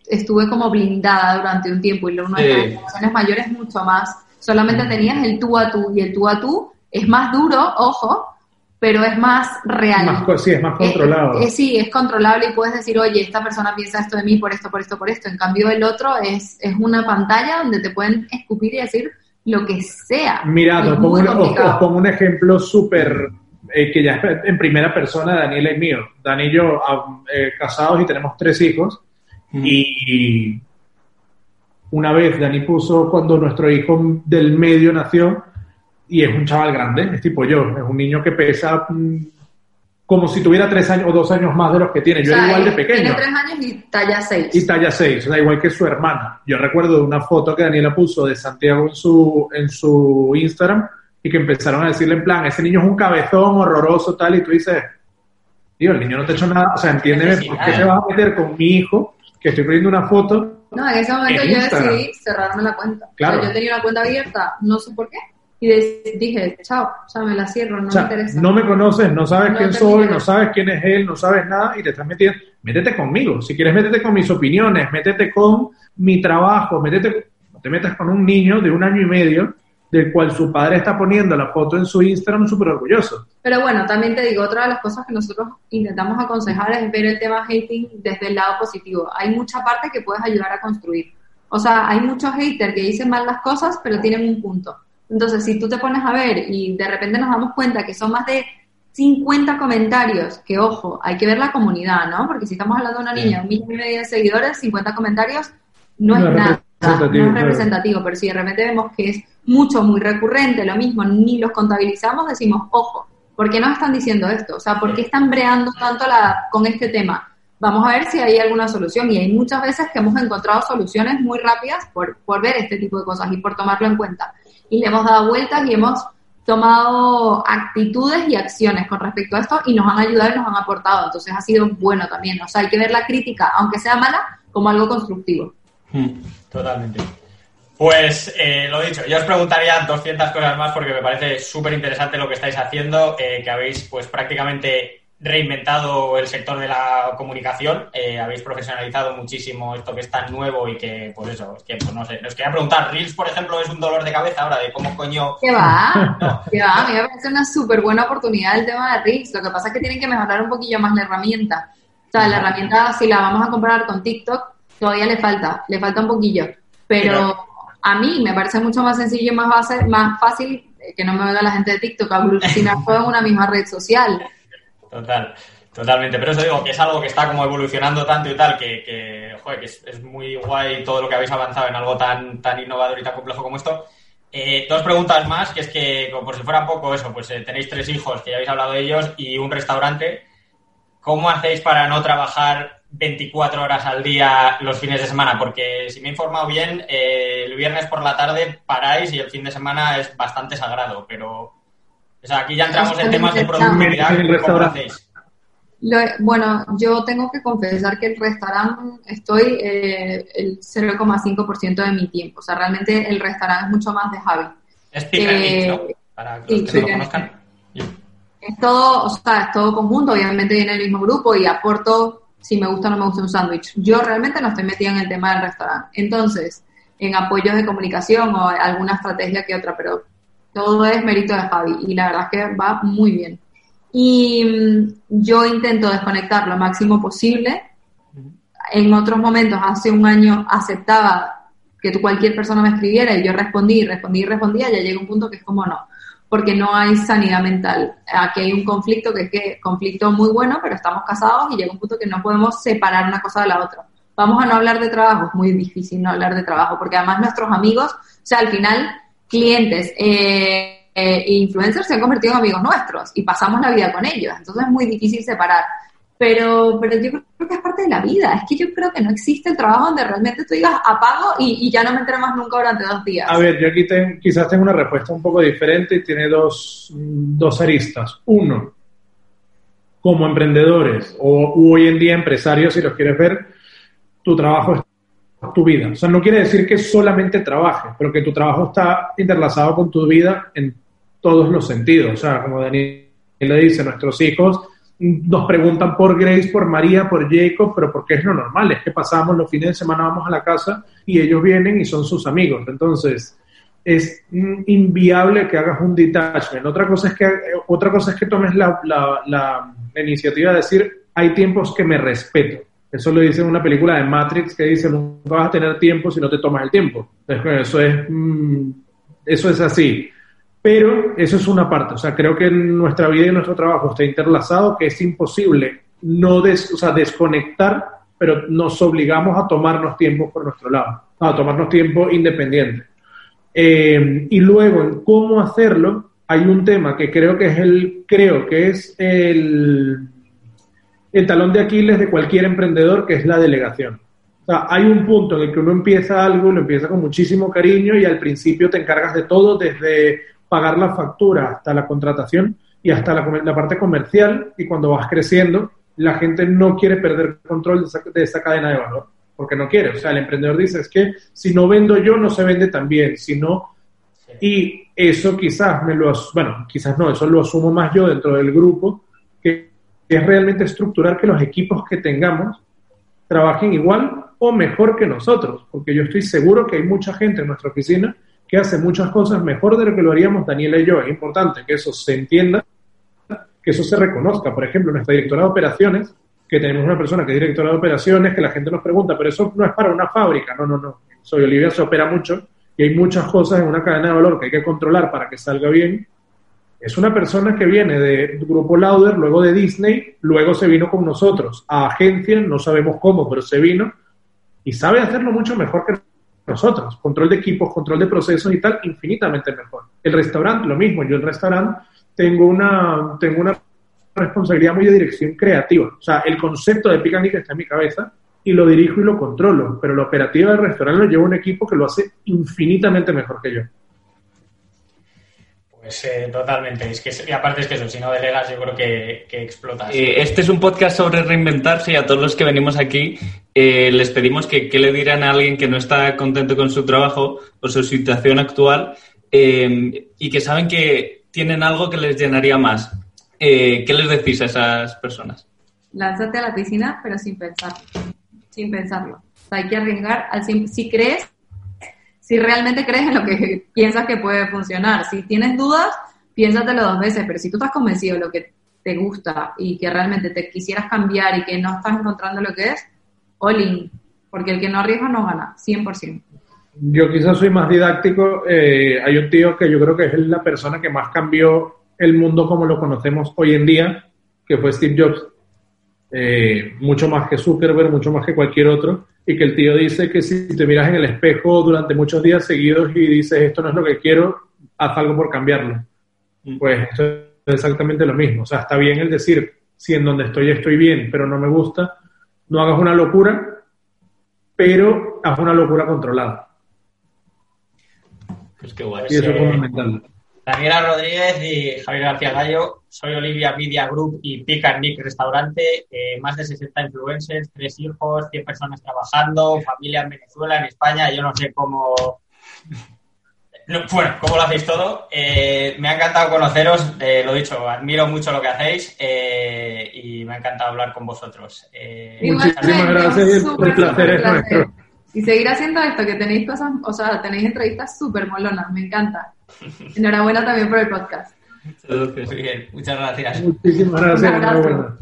estuve como blindada durante un tiempo y una de las generaciones mayores mucho más. Solamente tenías el tú a tú y el tú a tú es más duro, ojo, pero es más real. sí, es más controlado. Eh, sí, es controlable y puedes decir, oye, esta persona piensa esto de mí por esto, por esto, por esto. En cambio, el otro es, es una pantalla donde te pueden escupir y decir lo que sea. Mira, os pongo, un ejemplo súper, eh, que ya es en primera persona, Daniel es mío. Dani y yo, eh, casados y tenemos tres hijos. Y una vez Dani puso, cuando nuestro hijo del medio nació, y es un chaval grande, es tipo yo, es un niño que pesa mm, como si tuviera tres años o dos años más de los que tiene. Yo era igual de pequeño. Tiene tres años y talla seis. Y talla seis, o sea, igual que su hermana. Yo recuerdo una foto que Daniela puso de Santiago en su, en su Instagram y que empezaron a decirle en plan, ese niño es un cabezón horroroso, tal, y tú dices, tío, el niño no te ha hecho nada, o sea, entiéndeme, ¿por qué se va a meter con mi hijo, que estoy poniendo una foto? No, en ese momento yo decidí cerrarme la cuenta. Claro. yo tenía una cuenta abierta, no sé por qué, y dije, chao, o sea, me la cierro, no me interesa. No me conoces, no sabes quién soy, no sabes quién es él, no sabes nada y te estás metiendo. Métete conmigo. Si quieres, métete con mis opiniones, métete con mi trabajo, métete. No te metas con un niño de un año y medio del cual su padre está poniendo la foto en su Instagram súper orgulloso. Pero bueno, también te digo, otra de las cosas que nosotros intentamos aconsejar es ver el tema hating desde el lado positivo. Hay mucha parte que puedes ayudar a construir. O sea, hay muchos haters que dicen mal las cosas, pero tienen un punto. Entonces, si tú te pones a ver y de repente nos damos cuenta que son más de 50 comentarios, que ojo, hay que ver la comunidad, ¿no? Porque si estamos hablando de una niña, un millón y medio de seguidores, 50 comentarios no, es nada, no es representativo, pero si de repente vemos que es mucho, muy recurrente, lo mismo, ni los contabilizamos, decimos, ojo, ¿por qué nos están diciendo esto? O sea, ¿por qué están breando tanto la, con este tema? Vamos a ver si hay alguna solución. Y hay muchas veces que hemos encontrado soluciones muy rápidas por, por ver este tipo de cosas y por tomarlo en cuenta y le hemos dado vueltas y hemos tomado actitudes y acciones con respecto a esto y nos han ayudado y nos han aportado. Entonces ha sido bueno también. O sea, hay que ver la crítica, aunque sea mala, como algo constructivo. Hmm. Totalmente. Pues eh, lo dicho, yo os preguntaría 200 cosas más porque me parece súper interesante lo que estáis haciendo, eh, que habéis pues prácticamente reinventado el sector de la comunicación, eh, habéis profesionalizado muchísimo esto que es tan nuevo y que, pues eso, es que, pues no sé, os quería preguntar, Reels, por ejemplo, es un dolor de cabeza ahora de cómo coño... ¿Qué va? ¿Qué va? A mí me parece una súper buena oportunidad el tema de Reels, lo que pasa es que tienen que mejorar un poquillo más la herramienta. O sea, la herramienta, si la vamos a comparar con TikTok, todavía le falta, le falta un poquillo, pero... A mí me parece mucho más sencillo y más, más fácil que no me venga la gente de TikTok aglutinar todo en una misma red social. Total. Totalmente, pero eso digo que es algo que está como evolucionando tanto y tal, que, que, joder, que es, muy guay todo lo que habéis avanzado en algo tan, tan innovador y tan complejo como esto. Eh, dos preguntas más, que es que, como por si fuera poco eso, pues eh, tenéis tres hijos, que ya habéis hablado de ellos, y un restaurante. ¿Cómo hacéis para no trabajar 24 horas al día los fines de semana? Porque si me he informado bien, eh, el viernes por la tarde paráis y el fin de semana es bastante sagrado, pero... O sea, aquí ya entramos en temas de productividad. ¿Cómo hacéis? bueno, yo tengo que confesar que el restaurante estoy eh, el 0,5% de mi tiempo. O sea, realmente el restaurante es mucho más de Javi. Es eh, Para que los que lo conozcan. Es todo, o sea, es todo conjunto. Obviamente viene el mismo grupo y aporto si me gusta o no me gusta un sándwich. Yo realmente no estoy metida en el tema del restaurante. Entonces, en apoyos de comunicación o alguna estrategia que otra, pero todo es mérito de Javi y la verdad es que va muy bien y mm, yo intento desconectar lo máximo posible. En otros momentos, hace un año, aceptaba que cualquier persona me escribiera y yo respondí, respondí respondía, ya llega un punto que es como no, porque no hay sanidad mental. Aquí hay un conflicto que es que conflicto muy bueno, pero estamos casados y llega un punto que no podemos separar una cosa de la otra. Vamos a no hablar de trabajo, es muy difícil no hablar de trabajo, porque además nuestros amigos, o sea, al final, clientes, eh, eh, influencers se han convertido en amigos nuestros y pasamos la vida con ellos. Entonces es muy difícil separar. Pero, pero yo creo que es parte de la vida. Es que yo creo que no existe el trabajo donde realmente tú digas apago y, ya no me enteré más nunca durante dos días. A ver, yo aquí quizás tengo una respuesta un poco diferente y tiene dos, dos aristas. Uno, como emprendedores o hoy en día empresarios, si los quieres ver, tu trabajo es tu vida. O sea, no quiere decir que solamente trabajes, pero que tu trabajo está interlazado con tu vida en todos los sentidos. O sea, como Daniel le dice, nuestros hijos nos preguntan por Grace, por María, por Jacob, pero porque es lo normal, es que pasamos los fines de semana, vamos a la casa y ellos vienen y son sus amigos. Entonces, es inviable que hagas un detachment. Otra cosa es que, otra cosa es que tomes la, la, la, iniciativa de decir, hay tiempos que me respeto. Eso lo dice en una película de Matrix que dice, no vas a tener tiempo si no te tomas el tiempo. Eso es, mm, eso es así. Pero eso es una parte, o sea, creo que nuestra vida y nuestro trabajo está interlazado, que es imposible no des, o desconectar, pero nos obligamos a tomarnos tiempo por nuestro lado, a tomarnos tiempo independiente. Eh, y luego, en cómo hacerlo, hay un tema que creo que es el, creo que es el, el talón de Aquiles de cualquier emprendedor, que es la delegación. O sea, hay un punto en el que uno empieza algo, lo empieza con muchísimo cariño y al principio te encargas de todo, desde pagar la factura hasta la contratación y hasta la, parte comercial y cuando vas creciendo la gente no quiere perder control de esa, cadena de valor porque no quiere. O sea, el emprendedor dice es que si no vendo yo no se vende tan bien, si no... Y eso quizás me lo... Bueno, quizás no, eso lo asumo más yo dentro del grupo, es realmente estructurar que los equipos que tengamos trabajen igual o mejor que nosotros, porque yo estoy seguro que hay mucha gente en nuestra oficina que hace muchas cosas mejor de lo que lo haríamos Daniela y yo. Es importante que eso se entienda, que eso se reconozca. Por ejemplo, nuestra directora de operaciones, que tenemos una persona que es directora de operaciones, que la gente nos pregunta, pero eso no es para una fábrica. No, no, no. Soy Olivia se opera mucho y hay muchas cosas en una cadena de valor que hay que controlar para que salga bien. Es una persona que viene de Grupo Lauder, luego de Disney, luego se vino con nosotros a agencia, no sabemos cómo, pero se vino y sabe hacerlo mucho mejor que nosotros. Control de equipos, control de procesos y tal, infinitamente mejor. El restaurante, lo mismo. Yo el restaurante tengo una, tengo una responsabilidad muy de dirección creativa. O sea, el concepto de Picanic está en mi cabeza y lo dirijo y lo controlo, pero la operativa del restaurante lo lleva un equipo que lo hace infinitamente mejor que yo. Pues eh, totalmente. Es que, y aparte es que eso, si no delegas, yo creo que, que explotas. Eh, este es un podcast sobre reinventarse y a todos los que venimos aquí eh, les pedimos que, le dirán a alguien que no está contento con su trabajo o su situación actual y que saben que tienen algo que les llenaría más. ¿Qué les decís a esas personas? Lánzate a la piscina, pero sin pensarlo. Sin pensarlo. hay que arriesgar al Si crees si realmente crees en lo que piensas que puede funcionar. Si tienes dudas, piénsatelo dos veces, pero si tú estás convencido de lo que te gusta y que realmente te quisieras cambiar y que no estás encontrando lo que es, all in, porque el que no arriesga no gana, 100%. Yo quizás soy más didáctico. Eh, hay un tío que yo creo que es la persona que más cambió el mundo como lo conocemos hoy en día, que fue Steve Jobs. eh, mucho más que Zuckerberg, mucho más que cualquier otro, y que el tío dice que si te miras en el espejo durante muchos días seguidos y dices esto no es lo que quiero, haz algo por cambiarlo. Mm. Pues esto es exactamente lo mismo. O sea, está bien el decir, si en donde estoy estoy bien, pero no me gusta, no hagas una locura, pero haz una locura controlada. Pues qué guay. Y eso es fundamental. Daniela Rodríguez y Javier García Gallo. Soy Olivia Media Group y Pick Nick Restaurante. Eh, más de 60 influencers, tres hijos, 100 personas trabajando, familia en Venezuela, en España. Yo no sé cómo. bueno, cómo lo hacéis todo. Eh, me ha encantado conoceros. Eh, lo dicho, admiro mucho lo que hacéis y me ha encantado hablar con vosotros. Muchísimas gracias. El placer es nuestro. Y seguir haciendo esto, que tenéis cosas, o sea, tenéis entrevistas súper molonas. Me encanta. Enhorabuena también por el podcast. Muy bien, muchas gracias. Muchísimas gracias. Enhorabuena.